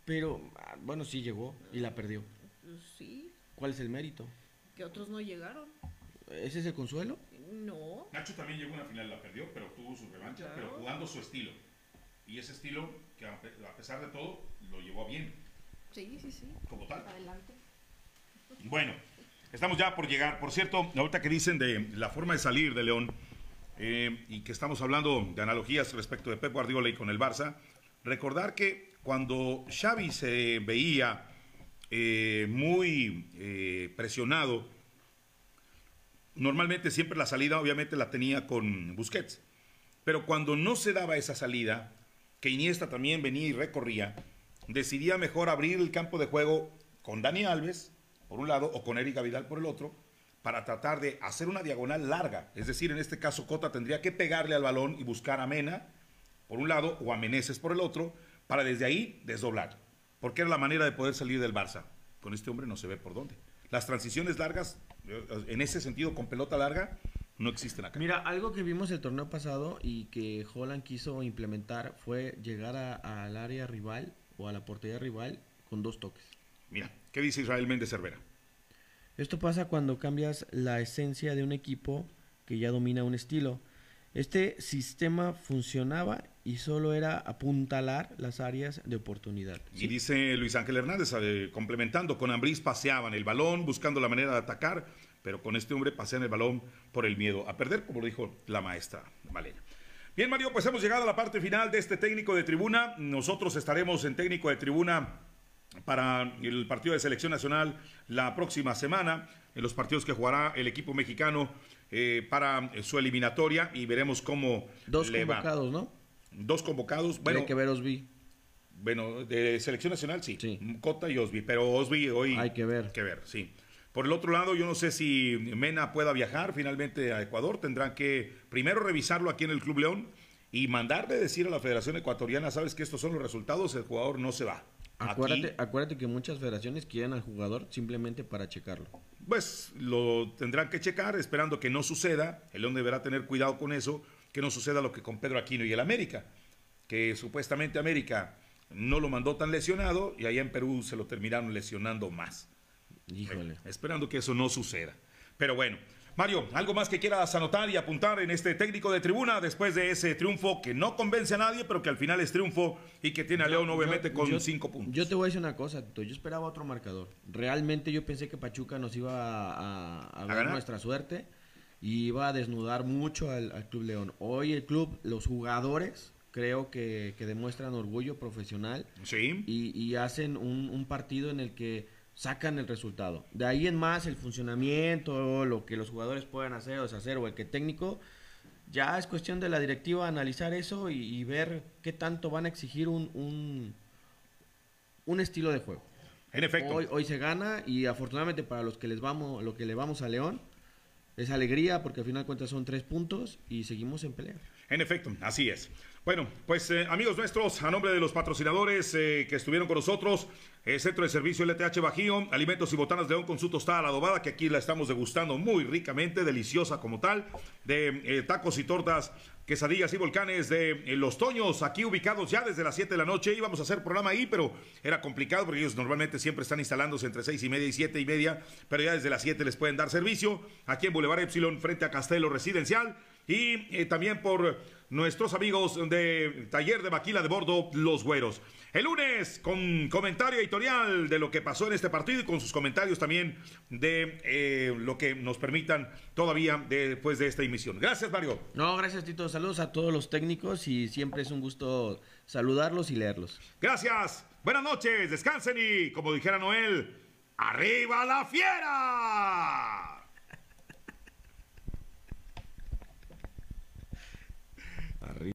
Pero, ah, bueno, sí llegó y la perdió. Pues sí, ¿Cuál es el mérito? que otros no llegaron. ¿Ese es el consuelo? No. Nacho también llegó a una final, la perdió, pero tuvo su revancha, Claro. pero jugando su estilo. Y ese estilo, que a pesar de todo, lo llevó bien, Sí, sí, sí. como tal. Adelante. Bueno, estamos ya por llegar. Por cierto, ahorita que dicen de la forma de salir de León eh, y que estamos hablando de analogías respecto de Pep Guardiola y con el Barça, recordar que cuando Xavi se veía eh, muy eh, presionado, normalmente siempre la salida obviamente la tenía con Busquets. Pero cuando no se daba esa salida, que Iniesta también venía y recorría, decidía mejor abrir el campo de juego con Dani Alves, por un lado, o con Eric Vidal por el otro, para tratar de hacer una diagonal larga. Es decir, en este caso Cota tendría que pegarle al balón y buscar a Mena por un lado o a Meneses por el otro, para desde ahí desdoblar. Porque era la manera de poder salir del Barça. Con este hombre no se ve por dónde. Las transiciones largas, eh, en ese sentido, con pelota larga, no existen acá. Mira, algo que vimos el torneo pasado y que Holland quiso implementar fue llegar al área rival o a la portería rival con dos toques. Mira, ¿qué dice Israel Méndez Cervera? Esto pasa cuando cambias la esencia de un equipo que ya domina un estilo. Este sistema funcionaba y solo era apuntalar las áreas de oportunidad. Y dice Luis Ángel Hernández, eh, complementando, con Ambriz paseaban el balón buscando la manera de atacar, pero con este hombre pasean el balón por el miedo a perder, como lo dijo la maestra Malena. Bien, Mario, pues hemos llegado a la parte final de este técnico de tribuna. Nosotros estaremos en técnico de tribuna para el partido de selección nacional la próxima semana, en los partidos que jugará el equipo mexicano eh, para su eliminatoria y veremos cómo Dos le va. convocados, ¿no? Dos convocados. Bueno, Bueno, que ver Osby. bueno, de selección nacional sí. Sí. Cota y Osby, pero Osby hoy Hay que ver. que ver, sí. Por el otro lado, yo no sé si Mena pueda viajar finalmente a Ecuador. Tendrán que primero revisarlo aquí en el Club León y mandarle decir a la Federación Ecuatoriana, sabes que estos son los resultados, el jugador no se va. Acuérdate, Aquí, acuérdate que muchas federaciones quieren al jugador simplemente para checarlo. pues lo tendrán que checar, esperando que no suceda. El León deberá tener cuidado con eso, que no suceda lo que con Pedro Aquino y el América, que supuestamente América no lo mandó tan lesionado y allá en Perú se lo terminaron lesionando más. Híjole. Esperando que eso no suceda. Pero bueno, Mario, ¿algo más que quieras anotar y apuntar en este técnico de tribuna después de ese triunfo que no convence a nadie, pero que al final es triunfo y que tiene a León obviamente Yo- con yo- cinco puntos? Yo te voy a decir una cosa, Tito, yo esperaba otro marcador. Realmente yo pensé que Pachuca nos iba a, a, a ver ganar? nuestra suerte y iba a desnudar mucho al, al Club León. Hoy el club, los jugadores, creo que, que demuestran orgullo profesional Sí. y, y hacen un, un partido en el que sacan el resultado. De ahí en más el funcionamiento, lo que los jugadores puedan hacer o deshacer o el que técnico, ya es cuestión de la directiva analizar eso y, y ver qué tanto van a exigir un, un, un estilo de juego. En efecto. Hoy, hoy se gana y afortunadamente para los que les vamos, lo que le vamos a León, es alegría porque al final de cuentas son tres puntos y seguimos en pelea. En efecto, así es. Bueno, pues eh, amigos nuestros, a nombre de los patrocinadores eh, que estuvieron con nosotros, eh, Centro de Servicio LTH Bajío, Alimentos y Botanas de León con su tostada la adobada, que aquí la estamos degustando muy ricamente, deliciosa como tal, de tacos y tortas, quesadillas y volcanes de Los Toños, aquí ubicados ya desde las 7 de la noche. Íbamos a hacer programa ahí, pero era complicado porque ellos normalmente siempre están instalándose entre 6 y media y 7 y media, pero ya desde las 7 les pueden dar servicio, aquí en Boulevard Epsilon, frente a Castelo Residencial, y eh, también por nuestros amigos de Taller de Maquila de Bordo, Los Güeros. El lunes, con comentario editorial de lo que pasó en este partido y con sus comentarios también de eh, lo que nos permitan todavía después de esta emisión. Gracias, Mario. No, gracias Tito, saludos a todos los técnicos y siempre es un gusto saludarlos y leerlos. Gracias. Buenas noches, descansen y, como dijera Noel, ¡arriba la fiera! Arriba.